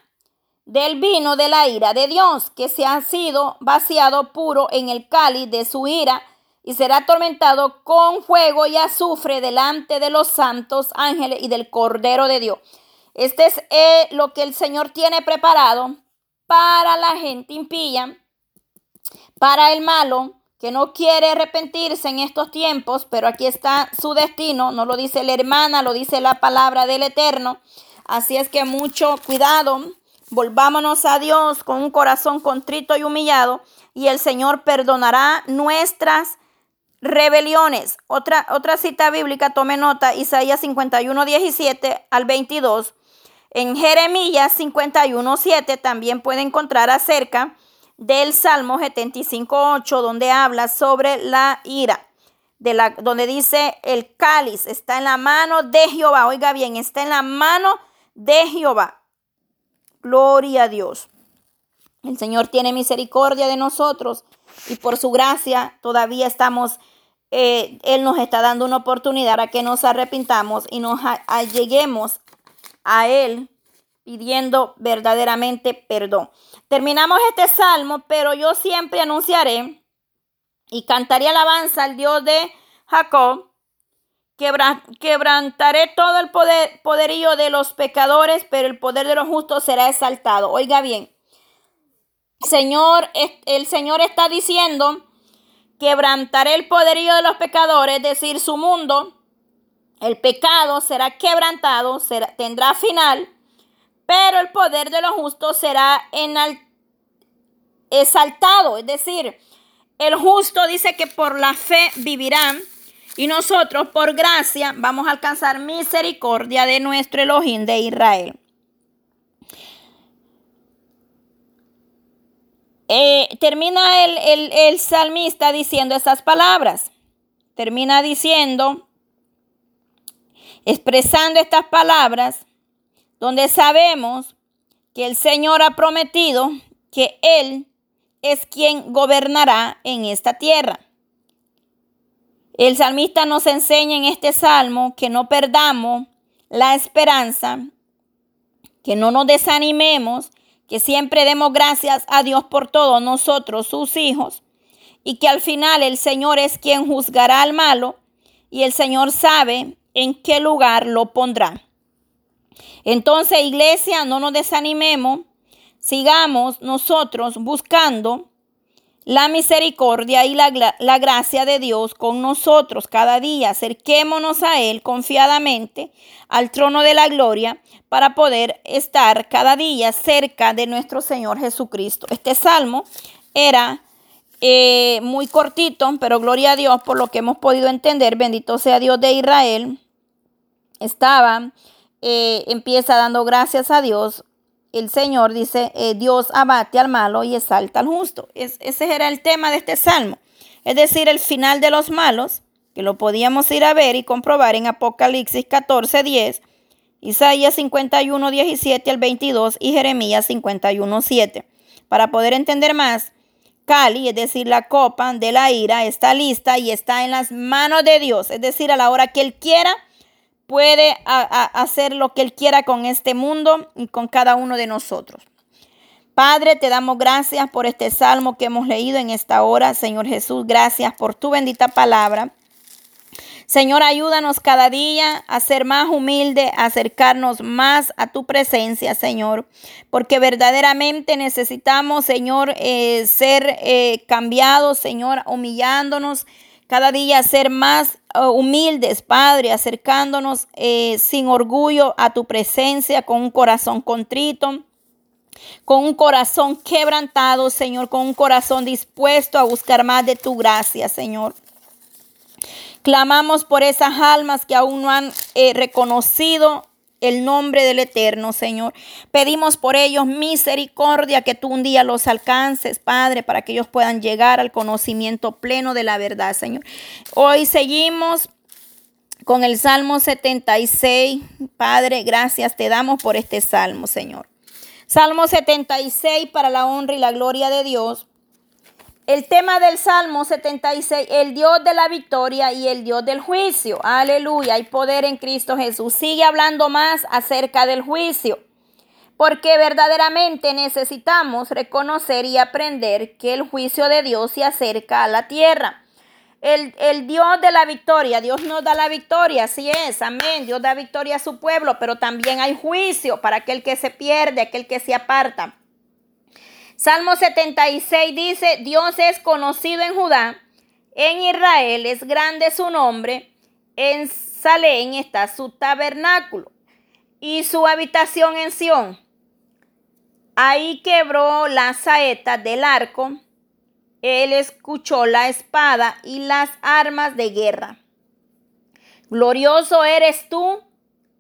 del vino de la ira de Dios, que se ha sido vaciado puro en el cáliz de su ira, y será atormentado con fuego y azufre delante de los santos ángeles y del Cordero de Dios. Este es eh, lo que el Señor tiene preparado para la gente impía, para el malo, que no quiere arrepentirse en estos tiempos, pero aquí está su destino, no lo dice la hermana, lo dice la palabra del Eterno. Así es que mucho cuidado, volvámonos a Dios con un corazón contrito y humillado y el Señor perdonará nuestras rebeliones. Otra, otra cita bíblica, tome nota, Isaías 51, 17 al 22. En Jeremías 51, 7 también puede encontrar acerca del Salmo 75.8, donde habla sobre la ira, de la, donde dice el cáliz está en la mano de Jehová. Oiga bien, está en la mano de Jehová. Gloria a Dios. El Señor tiene misericordia de nosotros y por su gracia todavía estamos, eh, Él nos está dando una oportunidad para que nos arrepintamos y nos alleguemos a Él pidiendo verdaderamente perdón. Terminamos este salmo, pero yo siempre anunciaré y cantaré alabanza al Dios de Jacob. quebrantaré todo el poder, poderío de los pecadores, pero el poder de los justos será exaltado. Oiga bien, Señor, el Señor está diciendo, quebrantaré el poderío de los pecadores, es decir, su mundo. El pecado será quebrantado, tendrá final pero el poder de los justos será exaltado. Es decir, el justo dice que por la fe vivirán y nosotros por gracia vamos a alcanzar misericordia de nuestro Elohim de Israel. Eh, termina el, el salmista diciendo estas palabras. Termina diciendo, expresando estas palabras donde sabemos que el Señor ha prometido que Él es quien gobernará en esta tierra. El salmista nos enseña en este salmo que no perdamos la esperanza, que no nos desanimemos, que siempre demos gracias a Dios por todos nosotros, sus hijos, y que al final el Señor es quien juzgará al malo y el Señor sabe en qué lugar lo pondrá. Entonces, iglesia, no nos desanimemos, sigamos nosotros buscando la misericordia y la, la, gracia de Dios con nosotros cada día. Acerquémonos a Él confiadamente al trono de la gloria para poder estar cada día cerca de nuestro Señor Jesucristo. Este salmo era eh, muy cortito, pero gloria a Dios por lo que hemos podido entender. Bendito sea Dios de Israel. Estaba eh, empieza dando gracias a Dios, el Señor dice, eh, Dios abate al malo y exalta al justo. ese era el tema de este salmo. Es decir, el final de los malos, que lo podíamos ir a ver y comprobar en Apocalipsis 14, 10, Isaías 51, 17 al 22 y Jeremías 51, 7. Para poder entender más, Cali, es decir, la copa de la ira, está lista y está en las manos de Dios. Es decir, a la hora que Él quiera, puede hacer lo que Él quiera con este mundo y con cada uno de nosotros. Padre, te damos gracias por este salmo que hemos leído en esta hora. Señor Jesús, gracias por tu bendita palabra. Señor, ayúdanos cada día a ser más humilde, a acercarnos más a tu presencia, Señor, porque verdaderamente necesitamos, Señor, eh, ser eh, cambiados, Señor, humillándonos cada día ser más eh, humildes, Padre, acercándonos eh, sin orgullo a tu presencia, con un corazón contrito, con un corazón quebrantado, Señor, con un corazón dispuesto a buscar más de tu gracia, Señor. Clamamos por esas almas que aún no han eh, reconocido el nombre del Eterno, Señor. Pedimos por ellos misericordia, que tú un día los alcances, Padre, para que ellos puedan llegar al conocimiento pleno de la verdad, Señor. Hoy seguimos con el Salmo 76. Padre, gracias te damos por este salmo, Señor. Salmo 76 para la honra y la gloria de Dios. El tema del Salmo 76, el Dios de la victoria y el Dios del juicio. Aleluya, hay poder en Cristo Jesús. Sigue hablando más acerca del juicio. porque verdaderamente necesitamos reconocer y aprender que el juicio de Dios se acerca a la tierra. El, el, Dios de la victoria, Dios nos da la victoria, así es, amén. Dios da victoria a su pueblo, pero también hay juicio para aquel que se pierde, aquel que se aparta. Salmo 76 dice, Dios es conocido en Judá, en Israel es grande su nombre, en Salén está su tabernáculo y su habitación en Sión. Ahí quebró la saeta del arco, él escuchó la espada y las armas de guerra. Glorioso eres tú,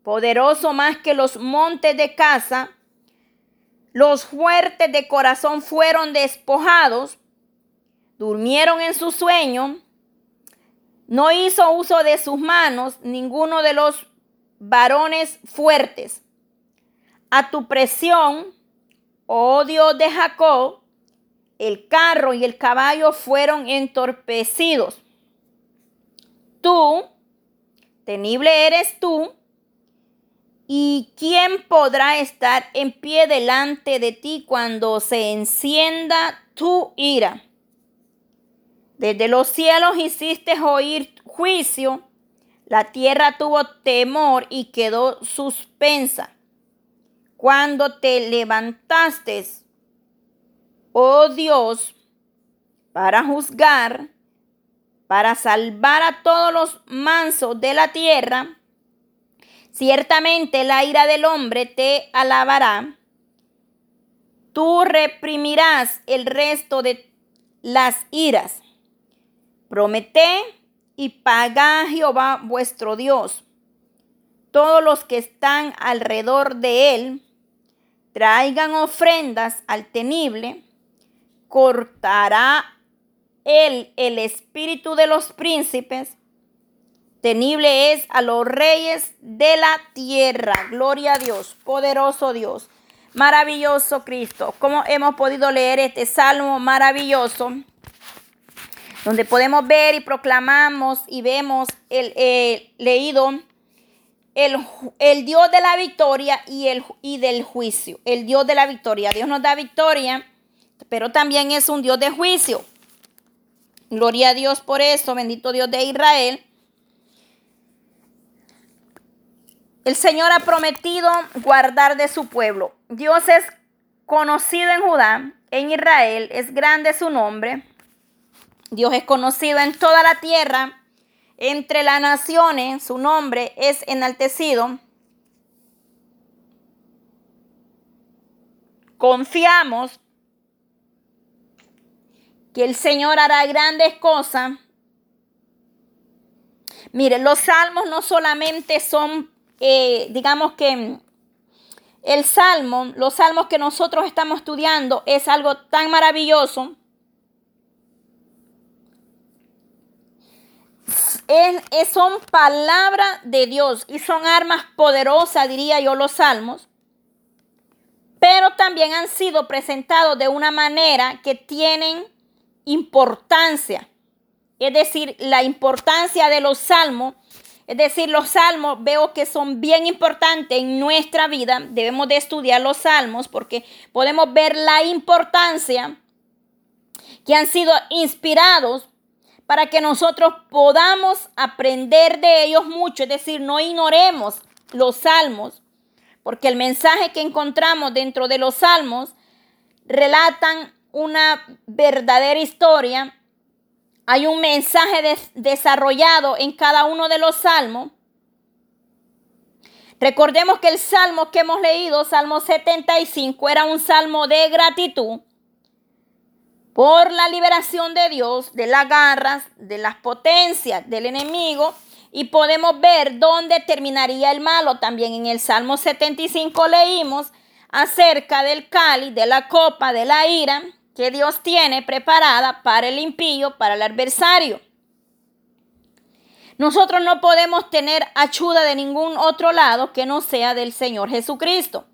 poderoso más que los montes de casa. Los fuertes de corazón fueron despojados, durmieron en su sueño. No hizo uso de sus manos ninguno de los varones fuertes. A tu presión, oh Dios de Jacob, el carro y el caballo fueron entorpecidos. Tú, tenible eres tú, ¿y quién podrá estar en pie delante de ti cuando se encienda tu ira? Desde los cielos hiciste oír juicio, la tierra tuvo temor y quedó suspensa. Cuando te levantaste oh Dios, para juzgar, para salvar a todos los mansos de la tierra, ciertamente la ira del hombre te alabará. Tú reprimirás el resto de las iras. Promete y paga a Jehová vuestro Dios. Todos los que están alrededor de él traigan ofrendas al tenible cortará él el espíritu de los príncipes. Tenible es a los reyes de la tierra. Gloria a Dios, poderoso Dios, maravilloso Cristo. ¿Cómo hemos podido leer este salmo maravilloso? Donde podemos ver y proclamamos y vemos el, leído el, el, Dios de la victoria y, el, y del juicio. El Dios de la victoria. Dios nos da victoria pero también es un Dios de juicio. Gloria a Dios por eso, bendito Dios de Israel. El Señor ha prometido guardar de su pueblo. Dios es conocido en Judá, en Israel, es grande su nombre. Dios es conocido en toda la tierra, entre las naciones, su nombre es enaltecido. Confiamos que el Señor hará grandes cosas. Mire, los salmos no solamente son, eh, digamos que el salmo, los salmos que nosotros estamos estudiando es algo tan maravilloso. son palabras de Dios y son armas poderosas, diría yo, los salmos. Pero también han sido presentados de una manera que tienen importancia. Es decir, la importancia de los salmos. Es decir, los salmos veo que son bien importantes en nuestra vida. Debemos de estudiar los salmos porque podemos ver la importancia que han sido inspirados para que nosotros podamos aprender de ellos mucho. Es decir, no ignoremos los salmos porque el mensaje que encontramos dentro de los salmos relatan una verdadera historia, hay un mensaje desarrollado en cada uno de los salmos. Recordemos que el salmo que hemos leído, Salmo 75, era un salmo de gratitud por la liberación de Dios, de las garras, de las potencias del enemigo. Y podemos ver dónde terminaría el malo. También en el Salmo 75 leímos acerca del cáliz, de la copa, de la ira, que Dios tiene preparada para el impío, para el adversario. Nosotros no podemos tener ayuda de ningún otro lado que no sea del Señor Jesucristo.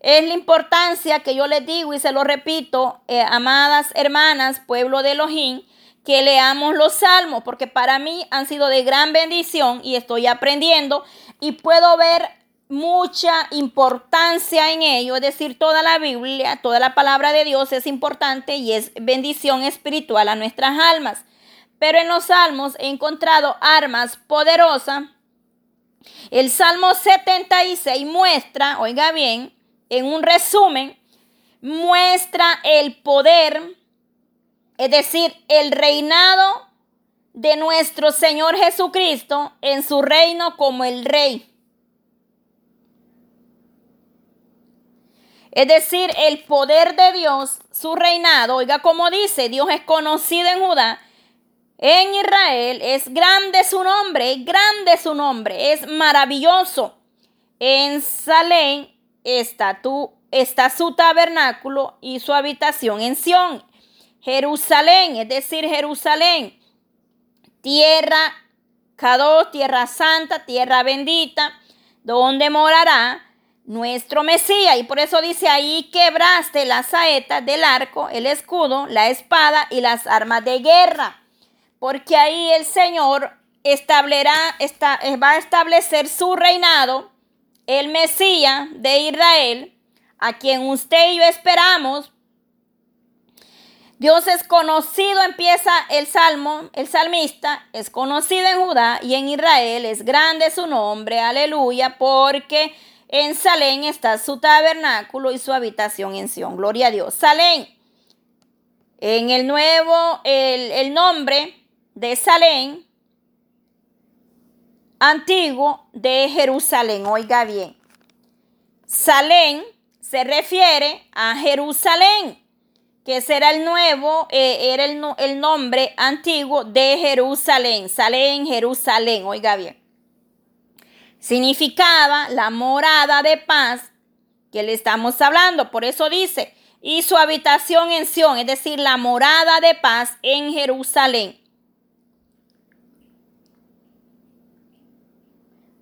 Es la importancia que yo les digo y se lo repito, eh, amadas hermanas, pueblo de Elohim, que leamos los salmos, porque para mí han sido de gran bendición y estoy aprendiendo y puedo ver mucha importancia en ello, es decir, toda la Biblia, toda la palabra de Dios es importante y es bendición espiritual a nuestras almas. Pero en los salmos he encontrado armas poderosas. El Salmo 76 muestra, oiga bien, en un resumen, muestra el poder, es decir, el reinado de nuestro Señor Jesucristo en su reino como el rey. Es decir, el poder de Dios, su reinado, oiga como dice, Dios es conocido en Judá, en Israel, es grande su nombre, es grande su nombre, es maravilloso. En Salem está, tu, está su tabernáculo y su habitación en Sión. Jerusalén, es decir, Jerusalén, tierra Cadó, tierra santa, tierra bendita, donde morará nuestro Mesías. Y por eso dice ahí quebraste las saetas del arco, el escudo, la espada y las armas de guerra. Porque ahí el Señor establecerá, eh, va a establecer su reinado, el Mesías de Israel, a quien usted y yo esperamos. Dios es conocido, empieza el salmo, el salmista es conocido en Judá y en Israel es grande su nombre, aleluya, porque en Salén está su tabernáculo y su habitación en Sion. Gloria a Dios. Salén. En el nuevo, el, nombre de Salén antiguo de Jerusalén. Oiga bien. Salén se refiere a Jerusalén, que será el nuevo, eh, era el, el nombre antiguo de Jerusalén. Salén, Jerusalén. Oiga bien significaba la morada de paz que le estamos hablando. Por eso dice, y su habitación en Sión, es decir, la morada de paz en Jerusalén.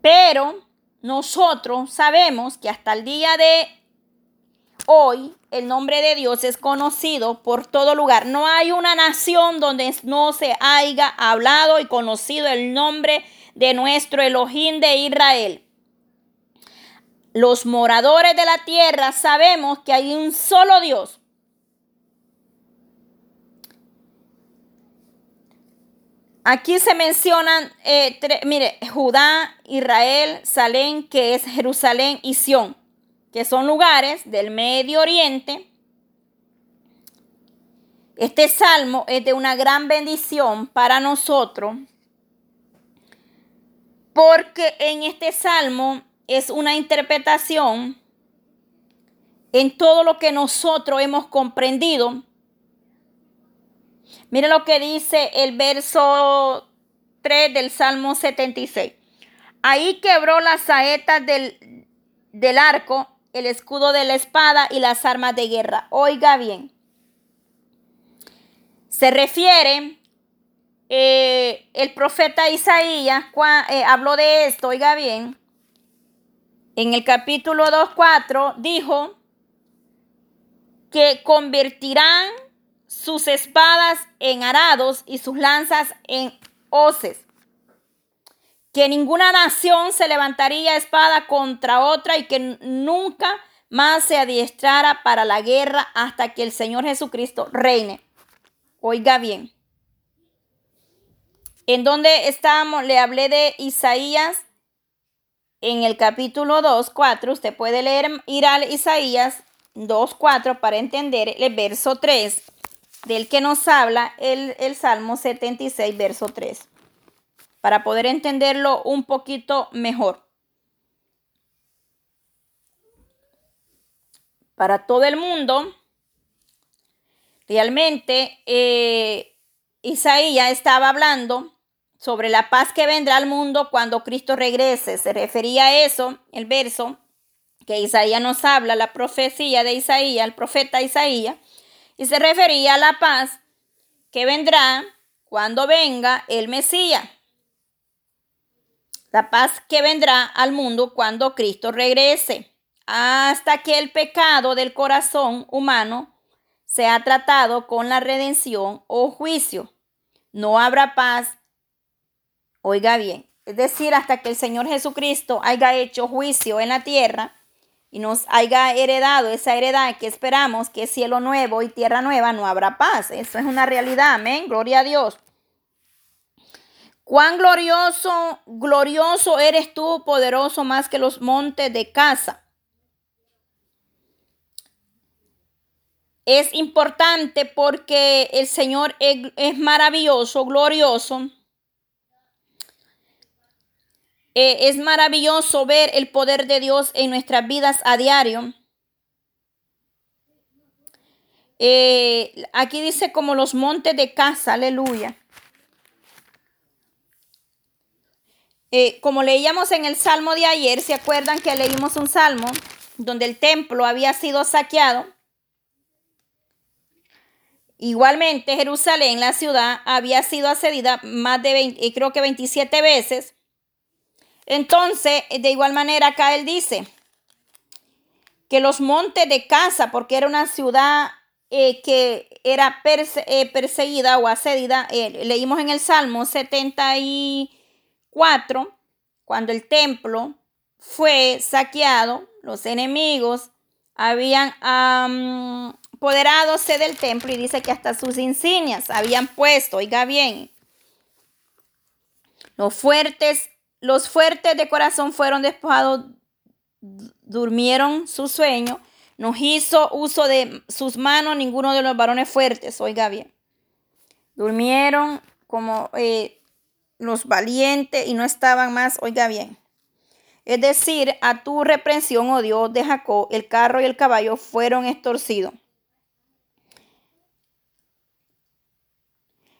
Pero nosotros sabemos que hasta el día de hoy el nombre de Dios es conocido por todo lugar. No hay una nación donde no se haya hablado y conocido el nombre de de nuestro Elohim de Israel. Los moradores de la tierra sabemos que hay un solo Dios. Aquí se mencionan, eh, mire, Judá, Israel, Salén, que es Jerusalén y Sión, que son lugares del Medio Oriente. Este salmo es de una gran bendición para nosotros porque en este salmo es una interpretación en todo lo que nosotros hemos comprendido. Mira lo que dice el verso 3 del Salmo 76. Ahí quebró las saetas del, del arco, el escudo de la espada y las armas de guerra. Oiga bien. Se refiere eh, el profeta Isaías eh, habló de esto, oiga bien, en el capítulo 2.4 dijo que convertirán sus espadas en arados y sus lanzas en hoces. Que ninguna nación se levantaría espada contra otra y que nunca más se adiestrara para la guerra hasta que el Señor Jesucristo reine. Oiga bien. En donde estábamos, le hablé de Isaías en el capítulo 2, 4. Usted puede leer, ir a Isaías 2, 4 para entender el verso 3 del que nos habla el, el Salmo 76, verso 3. Para poder entenderlo un poquito mejor. Para todo el mundo, realmente eh, Isaías estaba hablando sobre la paz que vendrá al mundo cuando Cristo regrese. Se refería a eso, el verso que Isaías nos habla, la profecía de Isaías, el profeta Isaías, y se refería a la paz que vendrá cuando venga el Mesías. La paz que vendrá al mundo cuando Cristo regrese, hasta que el pecado del corazón humano sea tratado con la redención o juicio. No habrá paz Oiga bien, es decir, hasta que el Señor Jesucristo haya hecho juicio en la tierra y nos haya heredado esa heredad que esperamos, que es cielo nuevo y tierra nueva, no habrá paz. Eso es una realidad, amén, gloria a Dios. Cuán glorioso, glorioso eres tú, poderoso más que los montes de casa. Es importante porque el Señor es, maravilloso, glorioso. Eh, es maravilloso ver el poder de Dios en nuestras vidas a diario. Eh, aquí dice como los montes de casa, aleluya. Eh, como leíamos en el salmo de ayer, ¿se acuerdan que leímos un salmo donde el templo había sido saqueado? Igualmente, Jerusalén, la ciudad, había sido asedida más de 20, eh, creo que 27 veces. Entonces, de igual manera, acá él dice que los montes de casa, porque era una ciudad eh, que era perseguida o asedida, leímos en el Salmo 70 y 4, cuando el templo fue saqueado, los enemigos habían apoderadose del templo y dice que hasta sus insignias habían puesto, oiga bien, los fuertes, los fuertes de corazón fueron despojados, durmieron su sueño, no hizo uso de sus manos ninguno de los varones fuertes, oiga bien, durmieron como eh, los valientes y no estaban más, oiga bien. Es decir, a tu reprensión, oh Dios de Jacob, el carro y el caballo fueron estorcidos.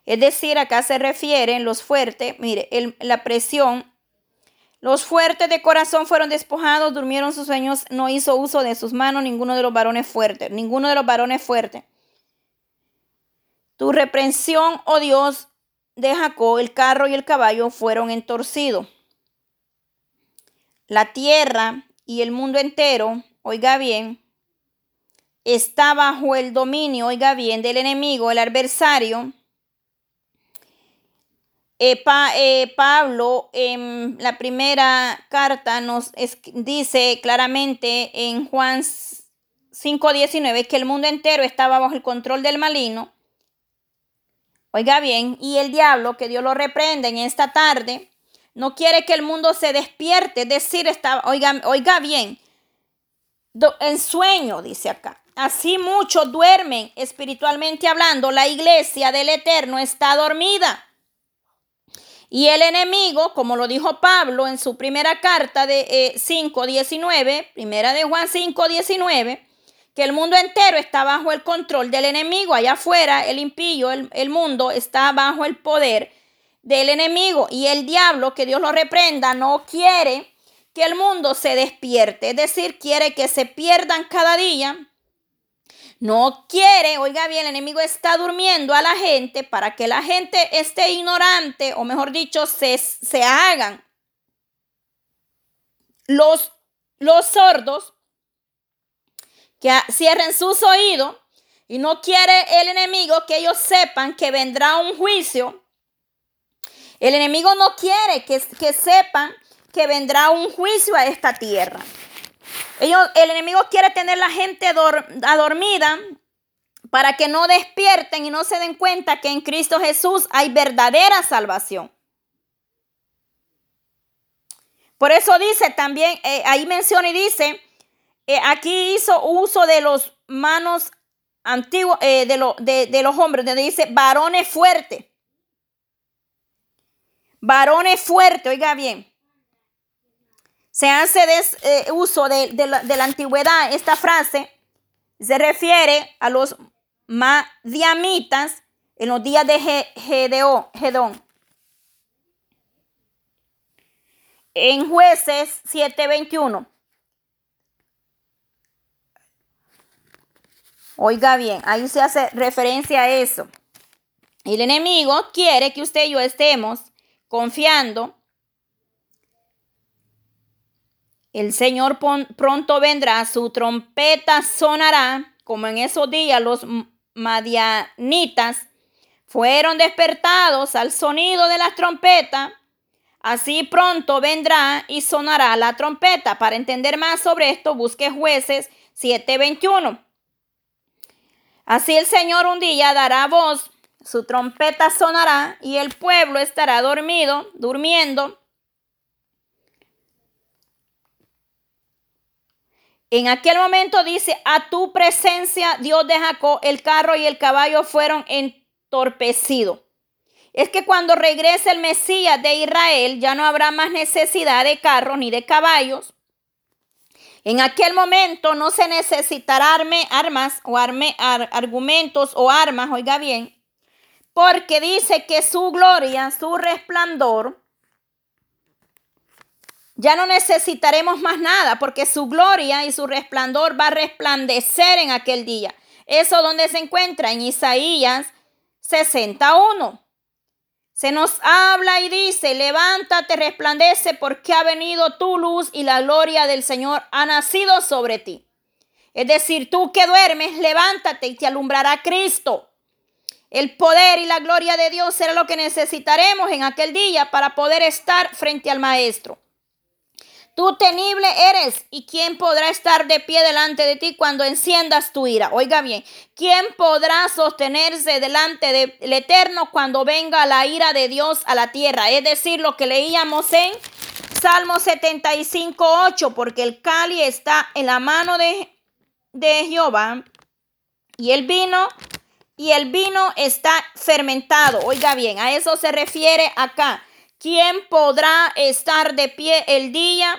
Es decir, acá se refieren los fuertes, mire, la presión. Los fuertes de corazón fueron despojados, durmieron sus sueños, no hizo uso de sus manos ninguno de los varones fuertes, ninguno de los varones fuertes. Tu reprensión, oh Dios, de Jacob, el carro y el caballo fueron entorcidos. La tierra y el mundo entero, oiga bien, está bajo el dominio, oiga bien, del enemigo, el adversario. Eh, eh, Pablo en la primera carta nos dice claramente en Juan 5.19 que el mundo entero estaba bajo el control del maligno Oiga bien, y el diablo, que Dios lo reprende en esta tarde, no quiere que el mundo se despierte, es decir, está, oiga, oiga bien, en sueño, dice acá. Así muchos duermen espiritualmente hablando. La iglesia del Eterno está dormida. Y el enemigo, como lo dijo Pablo en su primera carta de 5.19, eh, primera de Juan 5.19, que el mundo entero está bajo el control del enemigo. Allá afuera, el impío, el, el mundo está bajo el poder del enemigo. Y el diablo, que Dios lo reprenda, no quiere que el mundo se despierte. Es decir, quiere que se pierdan cada día. No quiere, oiga bien, el enemigo está durmiendo a la gente para que la gente esté ignorante, o mejor dicho, se, se hagan los, los sordos que cierren sus oídos y no quiere el enemigo que ellos sepan que vendrá un juicio. El enemigo no quiere que, que sepan que vendrá un juicio a esta tierra. El enemigo quiere tener la gente adormida para que no despierten y no se den cuenta que en Cristo Jesús hay verdadera salvación. Por eso dice también, eh, ahí menciona y dice, eh, aquí hizo uso de los manos antiguos, eh, de, de, los hombres, donde dice varones fuertes. Varones fuertes, oiga bien. Se hace eh, uso de, la, antigüedad. Esta frase se refiere a los madiamitas en los días de Gedón. En jueces 7:21. Oiga bien, ahí se hace referencia a eso. El enemigo quiere que usted y yo estemos confiando. El Señor pronto vendrá, su trompeta sonará, como en esos días los madianitas fueron despertados al sonido de las trompetas. Así pronto vendrá y sonará la trompeta. Para entender más sobre esto, busque jueces 7:21. Así el Señor un día dará voz, su trompeta sonará y el pueblo estará dormido, durmiendo. En aquel momento dice, a tu presencia, Dios de Jacob, el carro y el caballo fueron entorpecidos. Es que cuando regrese el Mesías de Israel, ya no habrá más necesidad de carros ni de caballos. En aquel momento no se necesitará armas o argumentos o armas, oiga bien, porque dice que su gloria, su resplandor, ya no necesitaremos más nada, porque su gloria y su resplandor va a resplandecer en aquel día. Eso donde se encuentra en Isaías 61. Se nos habla y dice, levántate, resplandece, porque ha venido tu luz y la gloria del Señor ha nacido sobre ti. Es decir, tú que duermes, levántate y te alumbrará Cristo. El poder y la gloria de Dios será lo que necesitaremos en aquel día para poder estar frente al Maestro. Tú tenible eres, ¿y quién podrá estar de pie delante de ti cuando enciendas tu ira? Oiga bien, ¿quién podrá sostenerse delante del Eterno cuando venga la ira de Dios a la tierra? Es decir, lo que leíamos en Salmo 75, 8, porque el cali está en la mano de, de Jehová y el vino y el vino está fermentado. Oiga bien, a eso se refiere acá. ¿Quién podrá estar de pie el día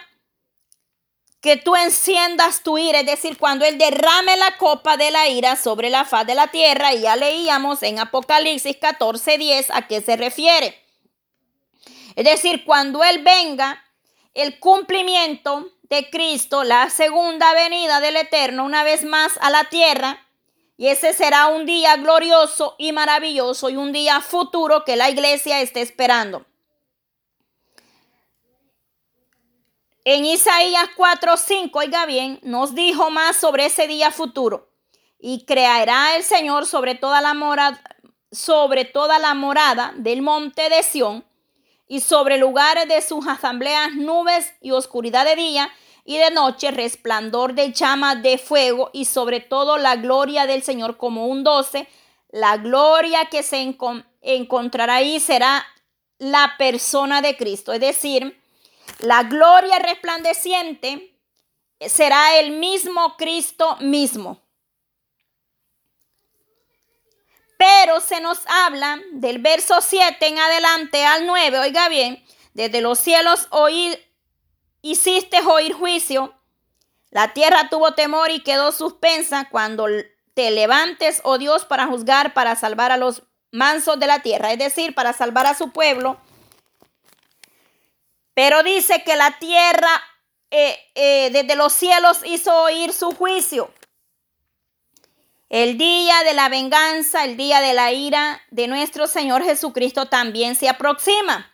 que tú enciendas tu ira? Es decir, cuando Él derrame la copa de la ira sobre la faz de la tierra. Y ya leíamos en Apocalipsis 14, 10 a qué se refiere. Es decir, cuando Él venga, el cumplimiento de Cristo, la segunda venida del Eterno, una vez más a la tierra y ese será un día glorioso y maravilloso y un día futuro que la iglesia esté esperando. En Isaías 4:5, oiga bien, nos dijo más sobre ese día futuro. Y creará el Señor sobre toda la morada, sobre toda la morada del monte de Sión y sobre lugares de sus asambleas nubes y oscuridad de día y de noche resplandor de llamas de fuego y sobre todo la gloria del Señor como un doce. La gloria que se encontrará ahí será la persona de Cristo, es decir, la gloria resplandeciente será el mismo Cristo mismo. Pero se nos habla del verso 7 en adelante al 9, oiga bien, desde los cielos oír hiciste oír juicio. La tierra tuvo temor y quedó suspensa cuando te levantes, oh Dios, para juzgar, para salvar a los mansos de la tierra, es decir, para salvar a su pueblo. Pero dice que la tierra eh, eh, desde los cielos hizo oír su juicio. El día de la venganza, el día de la ira de nuestro Señor Jesucristo también se aproxima.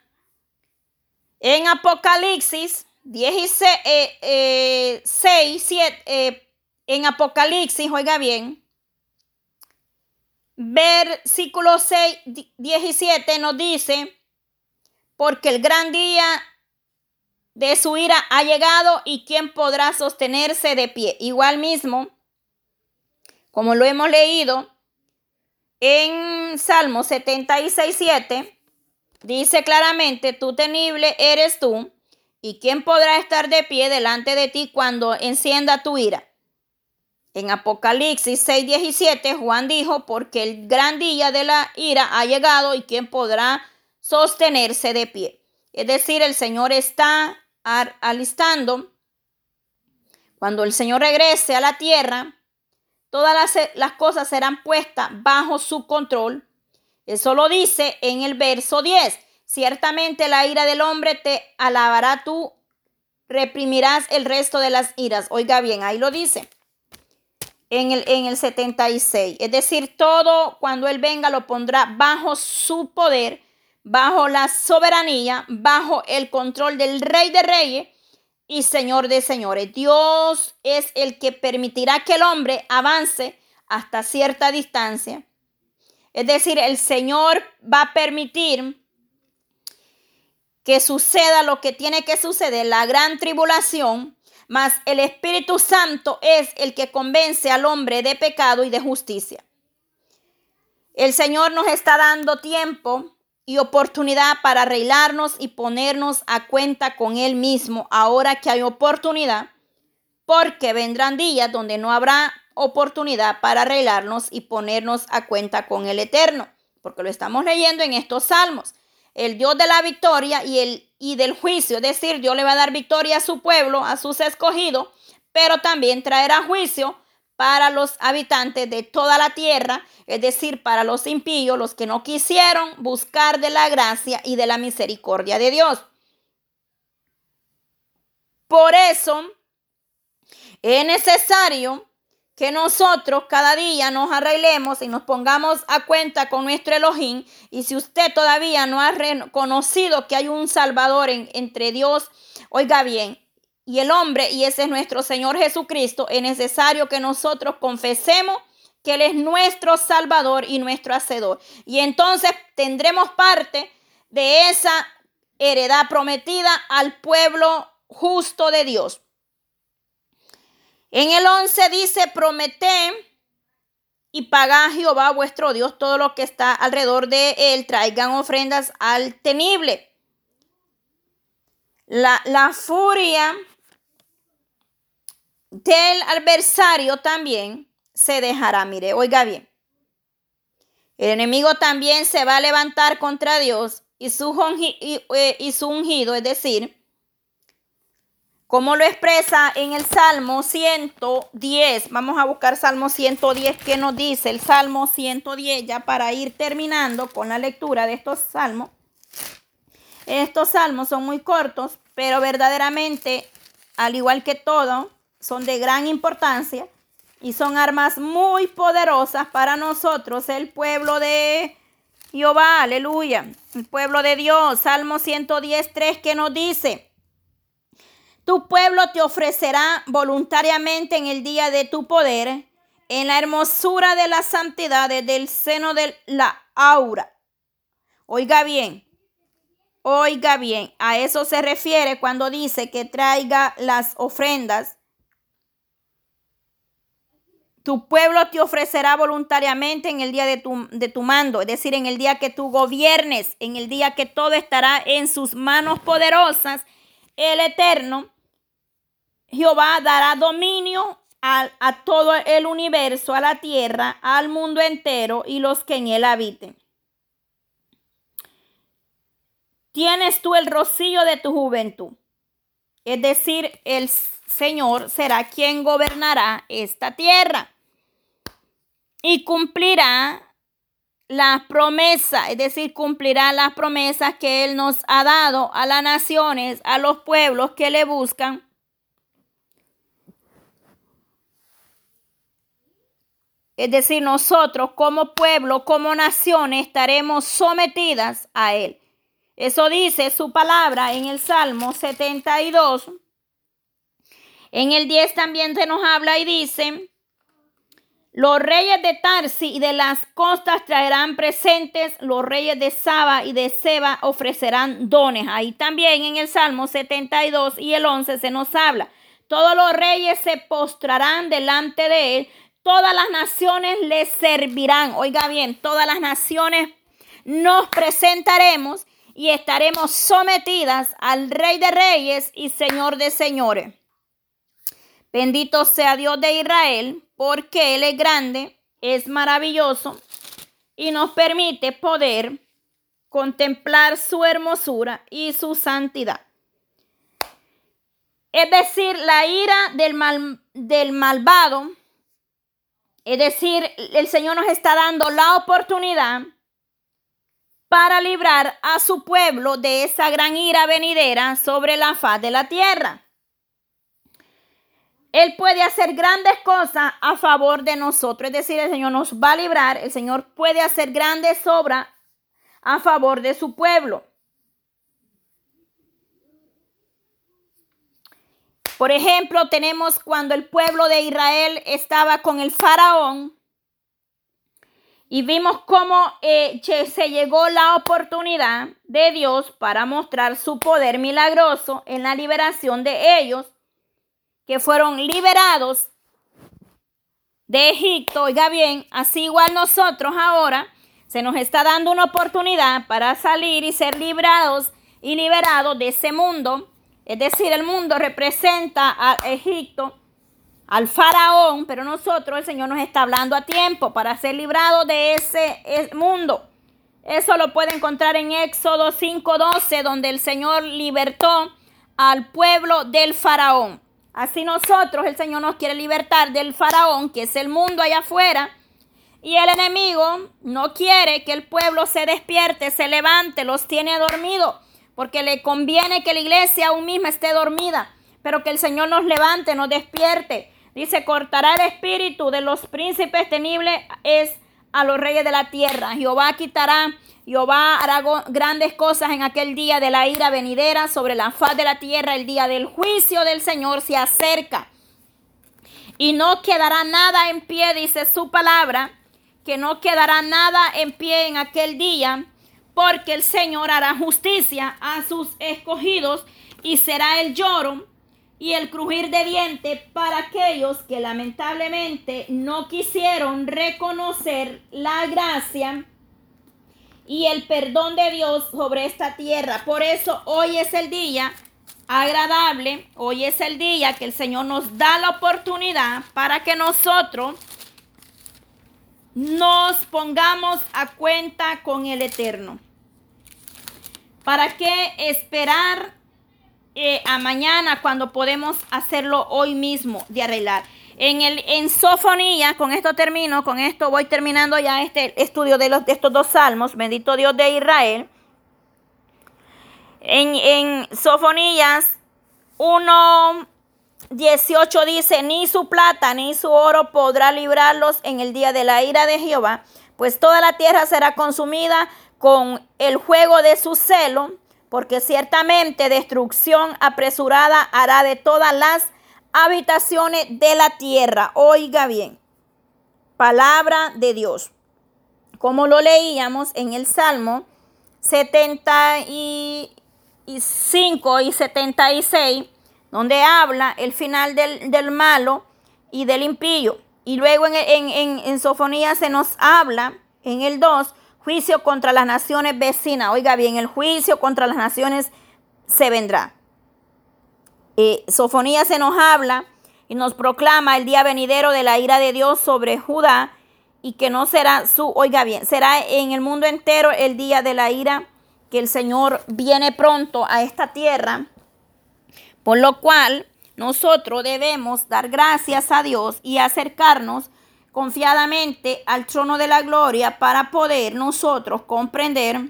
En Apocalipsis 16, eh, 7, eh, en Apocalipsis, oiga bien, versículo 6, 17 nos dice, porque el gran día de su ira ha llegado y quién podrá sostenerse de pie. Igual mismo, como lo hemos leído en Salmo 76, 7, dice claramente, tú tenible eres tú ¿Y quién podrá estar de pie delante de ti cuando encienda tu ira? En Apocalipsis 6:17 Juan dijo, porque el gran día de la ira ha llegado y quién podrá sostenerse de pie. Es decir, el Señor está alistando. Cuando el Señor regrese a la tierra, todas las, las cosas serán puestas bajo su control. Eso lo dice en el verso 10. Ciertamente la ira del hombre te alabará tú, reprimirás el resto de las iras. Oiga bien, ahí lo dice. En el, en el 76. Es decir, todo cuando Él venga lo pondrá bajo su poder, bajo la soberanía, bajo el control del Rey de Reyes y Señor de Señores. Dios es el que permitirá que el hombre avance hasta cierta distancia. Es decir, el Señor va a permitir que suceda lo que tiene que suceder, la gran tribulación, mas el Espíritu Santo es el que convence al hombre de pecado y de justicia. El Señor nos está dando tiempo y oportunidad para arreglarnos y ponernos a cuenta con Él mismo ahora que hay oportunidad, porque vendrán días donde no habrá oportunidad para arreglarnos y ponernos a cuenta con el Eterno, porque lo estamos leyendo en estos salmos. El Dios de la victoria y, el, y del juicio, es decir, Dios le va a dar victoria a su pueblo, a sus escogidos, pero también traerá juicio para los habitantes de toda la tierra, es decir, para los impíos, los que no quisieron buscar de la gracia y de la misericordia de Dios. Por eso es necesario que nosotros cada día nos arreglemos y nos pongamos a cuenta con nuestro Elohim. Y si usted todavía no ha reconocido que hay un Salvador entre Dios, oiga bien, y el hombre, y ese es nuestro Señor Jesucristo, es necesario que nosotros confesemos que Él es nuestro Salvador y nuestro Hacedor. Y entonces tendremos parte de esa heredad prometida al pueblo justo de Dios. En el 11 dice, promete y paga a Jehová vuestro Dios todo lo que está alrededor de él, traigan ofrendas al temible. La, la furia del adversario también se dejará. Mire, oiga bien. El enemigo también se va a levantar contra Dios y su, eh, ungido, es decir, como lo expresa en el Salmo 110. Vamos a buscar Salmo 110 que nos dice el Salmo 110 ya para ir terminando con la lectura de estos salmos. Estos salmos son muy cortos, pero verdaderamente, al igual que todo, son de gran importancia y son armas muy poderosas para nosotros, el pueblo de Jehová, aleluya, el pueblo de Dios, Salmo 110, 3 que nos dice, tu pueblo te ofrecerá voluntariamente en el día de tu poder, en la hermosura de la santidad del seno de la aura. Oiga bien, oiga bien, a eso se refiere cuando dice que traiga las ofrendas tu pueblo te ofrecerá voluntariamente en el día de tu, de tu, mando, es decir, en el día que tú gobiernes, en el día que todo estará en sus manos poderosas. El Eterno, Jehová dará dominio a, a todo el universo, a la tierra, al mundo entero y los que en él habiten. Tienes tú el rocío de tu juventud. Es decir, el Señor será quien gobernará esta tierra y cumplirá la promesa, es decir, cumplirá las promesas que Él nos ha dado a las naciones, a los pueblos que le buscan. Es decir, nosotros como pueblo, como nación, estaremos sometidas a Él. Eso dice su palabra en el Salmo 72. En el 10 también se nos habla y dice, los reyes de Tarsi y de las costas traerán presentes, los reyes de Saba y de Seba ofrecerán dones. Ahí también en el Salmo 72 y el 11 se nos habla. Todos los reyes se postrarán delante de él, todas las naciones le servirán. Oiga bien, todas las naciones nos presentaremos y estaremos sometidas al Rey de Reyes y Señor de Señores. Bendito sea Dios de Israel, porque Él es grande, es maravilloso y nos permite poder contemplar su hermosura y su santidad. Es decir, la ira del, mal, del malvado, es decir, el Señor nos está dando la oportunidad para librar a su pueblo de esa gran ira venidera sobre la faz de la tierra. Él puede hacer grandes cosas a favor de nosotros. Es decir, el Señor nos va a librar. El Señor puede hacer grandes obras a favor de su pueblo. Por ejemplo, tenemos cuando el pueblo de Israel estaba con el faraón Y vimos cómo eh, se llegó la oportunidad de Dios para mostrar su poder milagroso en la liberación de ellos, que fueron liberados de Egipto. Oiga bien, así igual nosotros ahora se nos está dando una oportunidad para salir y ser librados y liberados de ese mundo. Es decir, el mundo representa a Egipto al faraón, pero nosotros el Señor nos está hablando a tiempo para ser librados de ese mundo. Eso lo puede encontrar en Éxodo 5:12, donde el Señor libertó al pueblo del faraón. Así nosotros, el Señor nos quiere libertar del faraón, que es el mundo allá afuera. Y el enemigo no quiere que el pueblo se despierte, se levante, los tiene dormidos, porque le conviene que la iglesia aún misma esté dormida, pero que el Señor nos levante, nos despierte. Dice, cortará el espíritu de los príncipes tenibles es a los reyes de la tierra. Jehová quitará, Jehová hará grandes cosas en aquel día de la ira venidera sobre la faz de la tierra. El día del juicio del Señor se acerca. Y no quedará nada en pie, dice su palabra, que no quedará nada en pie en aquel día, porque el Señor hará justicia a sus escogidos y será el lloro y el crujir de dientes para aquellos que lamentablemente no quisieron reconocer la gracia y el perdón de Dios sobre esta tierra. Por eso hoy es el día agradable, hoy es el día que el Señor nos da la oportunidad para que nosotros nos pongamos a cuenta con el Eterno. ¿Para qué esperar eh, a mañana cuando podemos hacerlo hoy mismo de arreglar. En, el, en con esto termino, con esto voy terminando ya este estudio de, los, de estos dos salmos, bendito Dios de Israel. En, en Sofonías 1, 18 dice, ni su plata ni su oro podrá librarlos en el día de la ira de Jehová, pues toda la tierra será consumida con el juego de su celo porque ciertamente destrucción apresurada hará de todas las habitaciones de la tierra. Oiga bien, palabra de Dios. Como lo leíamos en el Salmo 75 y 76, donde habla el final del, malo y del impío. Y luego en, en, en Sofonía se nos habla en el 2 Juicio contra las naciones vecinas. Oiga bien, el juicio contra las naciones se vendrá. Eh, Sofonía se nos habla y nos proclama el día venidero de la ira de Dios sobre Judá y que no será su, oiga bien, será en el mundo entero el día de la ira que el Señor viene pronto a esta tierra, por lo cual nosotros debemos dar gracias a Dios y acercarnos confiadamente al trono de la gloria para poder nosotros comprender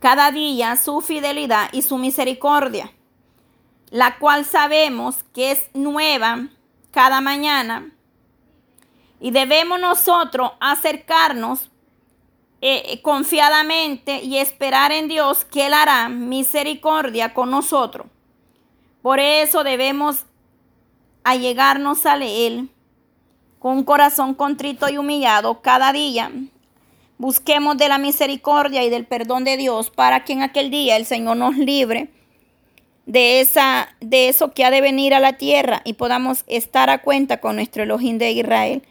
cada día su fidelidad y su misericordia, la cual sabemos que es nueva cada mañana. Y debemos nosotros acercarnos eh, confiadamente y esperar en Dios que Él hará misericordia con nosotros. Por eso debemos allegarnos a Él con un corazón contrito y humillado cada día. Busquemos de la misericordia y del perdón de Dios para que en aquel día el Señor nos libre de, esa, de eso que ha de venir a la tierra y podamos estar a cuenta con nuestro Elohim de Israel.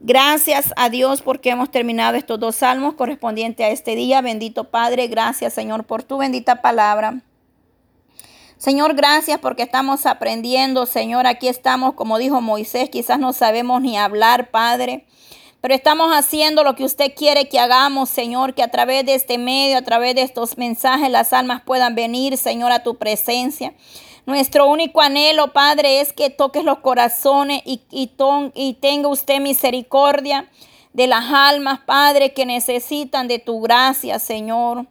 Gracias a Dios porque hemos terminado estos dos salmos correspondientes a este día. Bendito Padre, gracias Señor por tu bendita palabra. Señor, gracias porque estamos aprendiendo, Señor. Aquí estamos, como dijo Moisés, quizás no sabemos ni hablar, Padre. Pero estamos haciendo lo que usted quiere que hagamos, Señor, que a través de este medio, a través de estos mensajes, las almas puedan venir, Señor, a tu presencia. Nuestro único anhelo, Padre, es que toques los corazones y, tenga usted misericordia de las almas, Padre, que necesitan de tu gracia, Señor.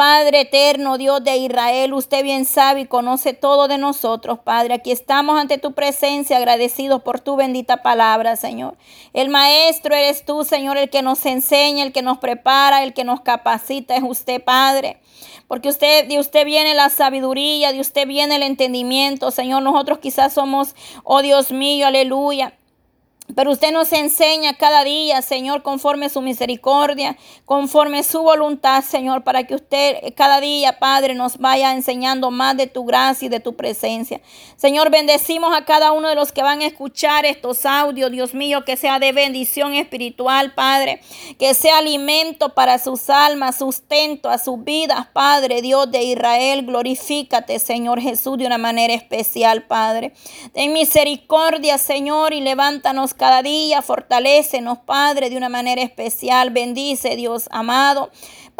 Padre eterno, Dios de Israel, usted bien sabe y conoce todo de nosotros, Padre. Aquí estamos ante tu presencia, agradecidos por tu bendita palabra, Señor. El Maestro eres tú, Señor, el que nos enseña, el que nos prepara, el que nos capacita, es usted, Padre. Porque usted, de usted viene la sabiduría, de usted viene el entendimiento, Señor. Nosotros quizás somos, oh Dios mío, aleluya Pero usted nos enseña cada día, Señor, conforme su misericordia, conforme su voluntad, Señor, para que usted cada día, Padre, nos vaya enseñando más de tu gracia y de tu presencia. Señor, bendecimos a cada uno de los que van a escuchar estos audios, Dios mío, que sea de bendición espiritual, Padre, que sea alimento para sus almas, sustento a sus vidas, Padre, Dios de Israel. Glorifícate, Señor Jesús, de una manera especial, Padre. Ten misericordia, Señor, y levántanos cada día. Fortalécenos, Padre, de una manera especial. Bendice, Dios amado.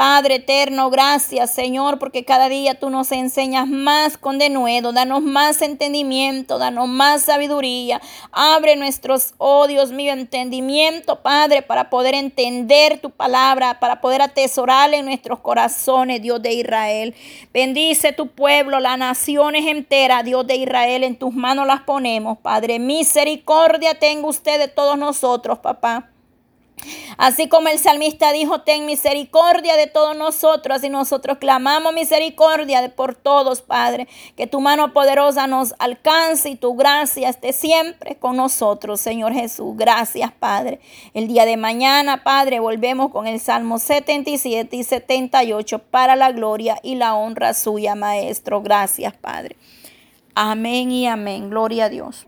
Padre eterno, gracias Señor, porque cada día tú nos enseñas más con denuedo, danos más entendimiento, danos más sabiduría. Abre nuestros, oh Dios mío, entendimiento, Padre, para poder entender tu palabra, para poder atesorar en nuestros corazones, Dios de Israel. Bendice tu pueblo, las naciones enteras, Dios de Israel, en tus manos las ponemos, Padre. Misericordia tenga usted de todos nosotros, papá. Así como el salmista dijo, ten misericordia de todos nosotros y nosotros clamamos misericordia por todos, Padre. Que tu mano poderosa nos alcance y tu gracia esté siempre con nosotros, Señor Jesús. Gracias, Padre. El día de mañana, Padre, volvemos con el Salmo 77 y 78 para la gloria y la honra suya, Maestro. Gracias, Padre. Amén y amén. Gloria a Dios.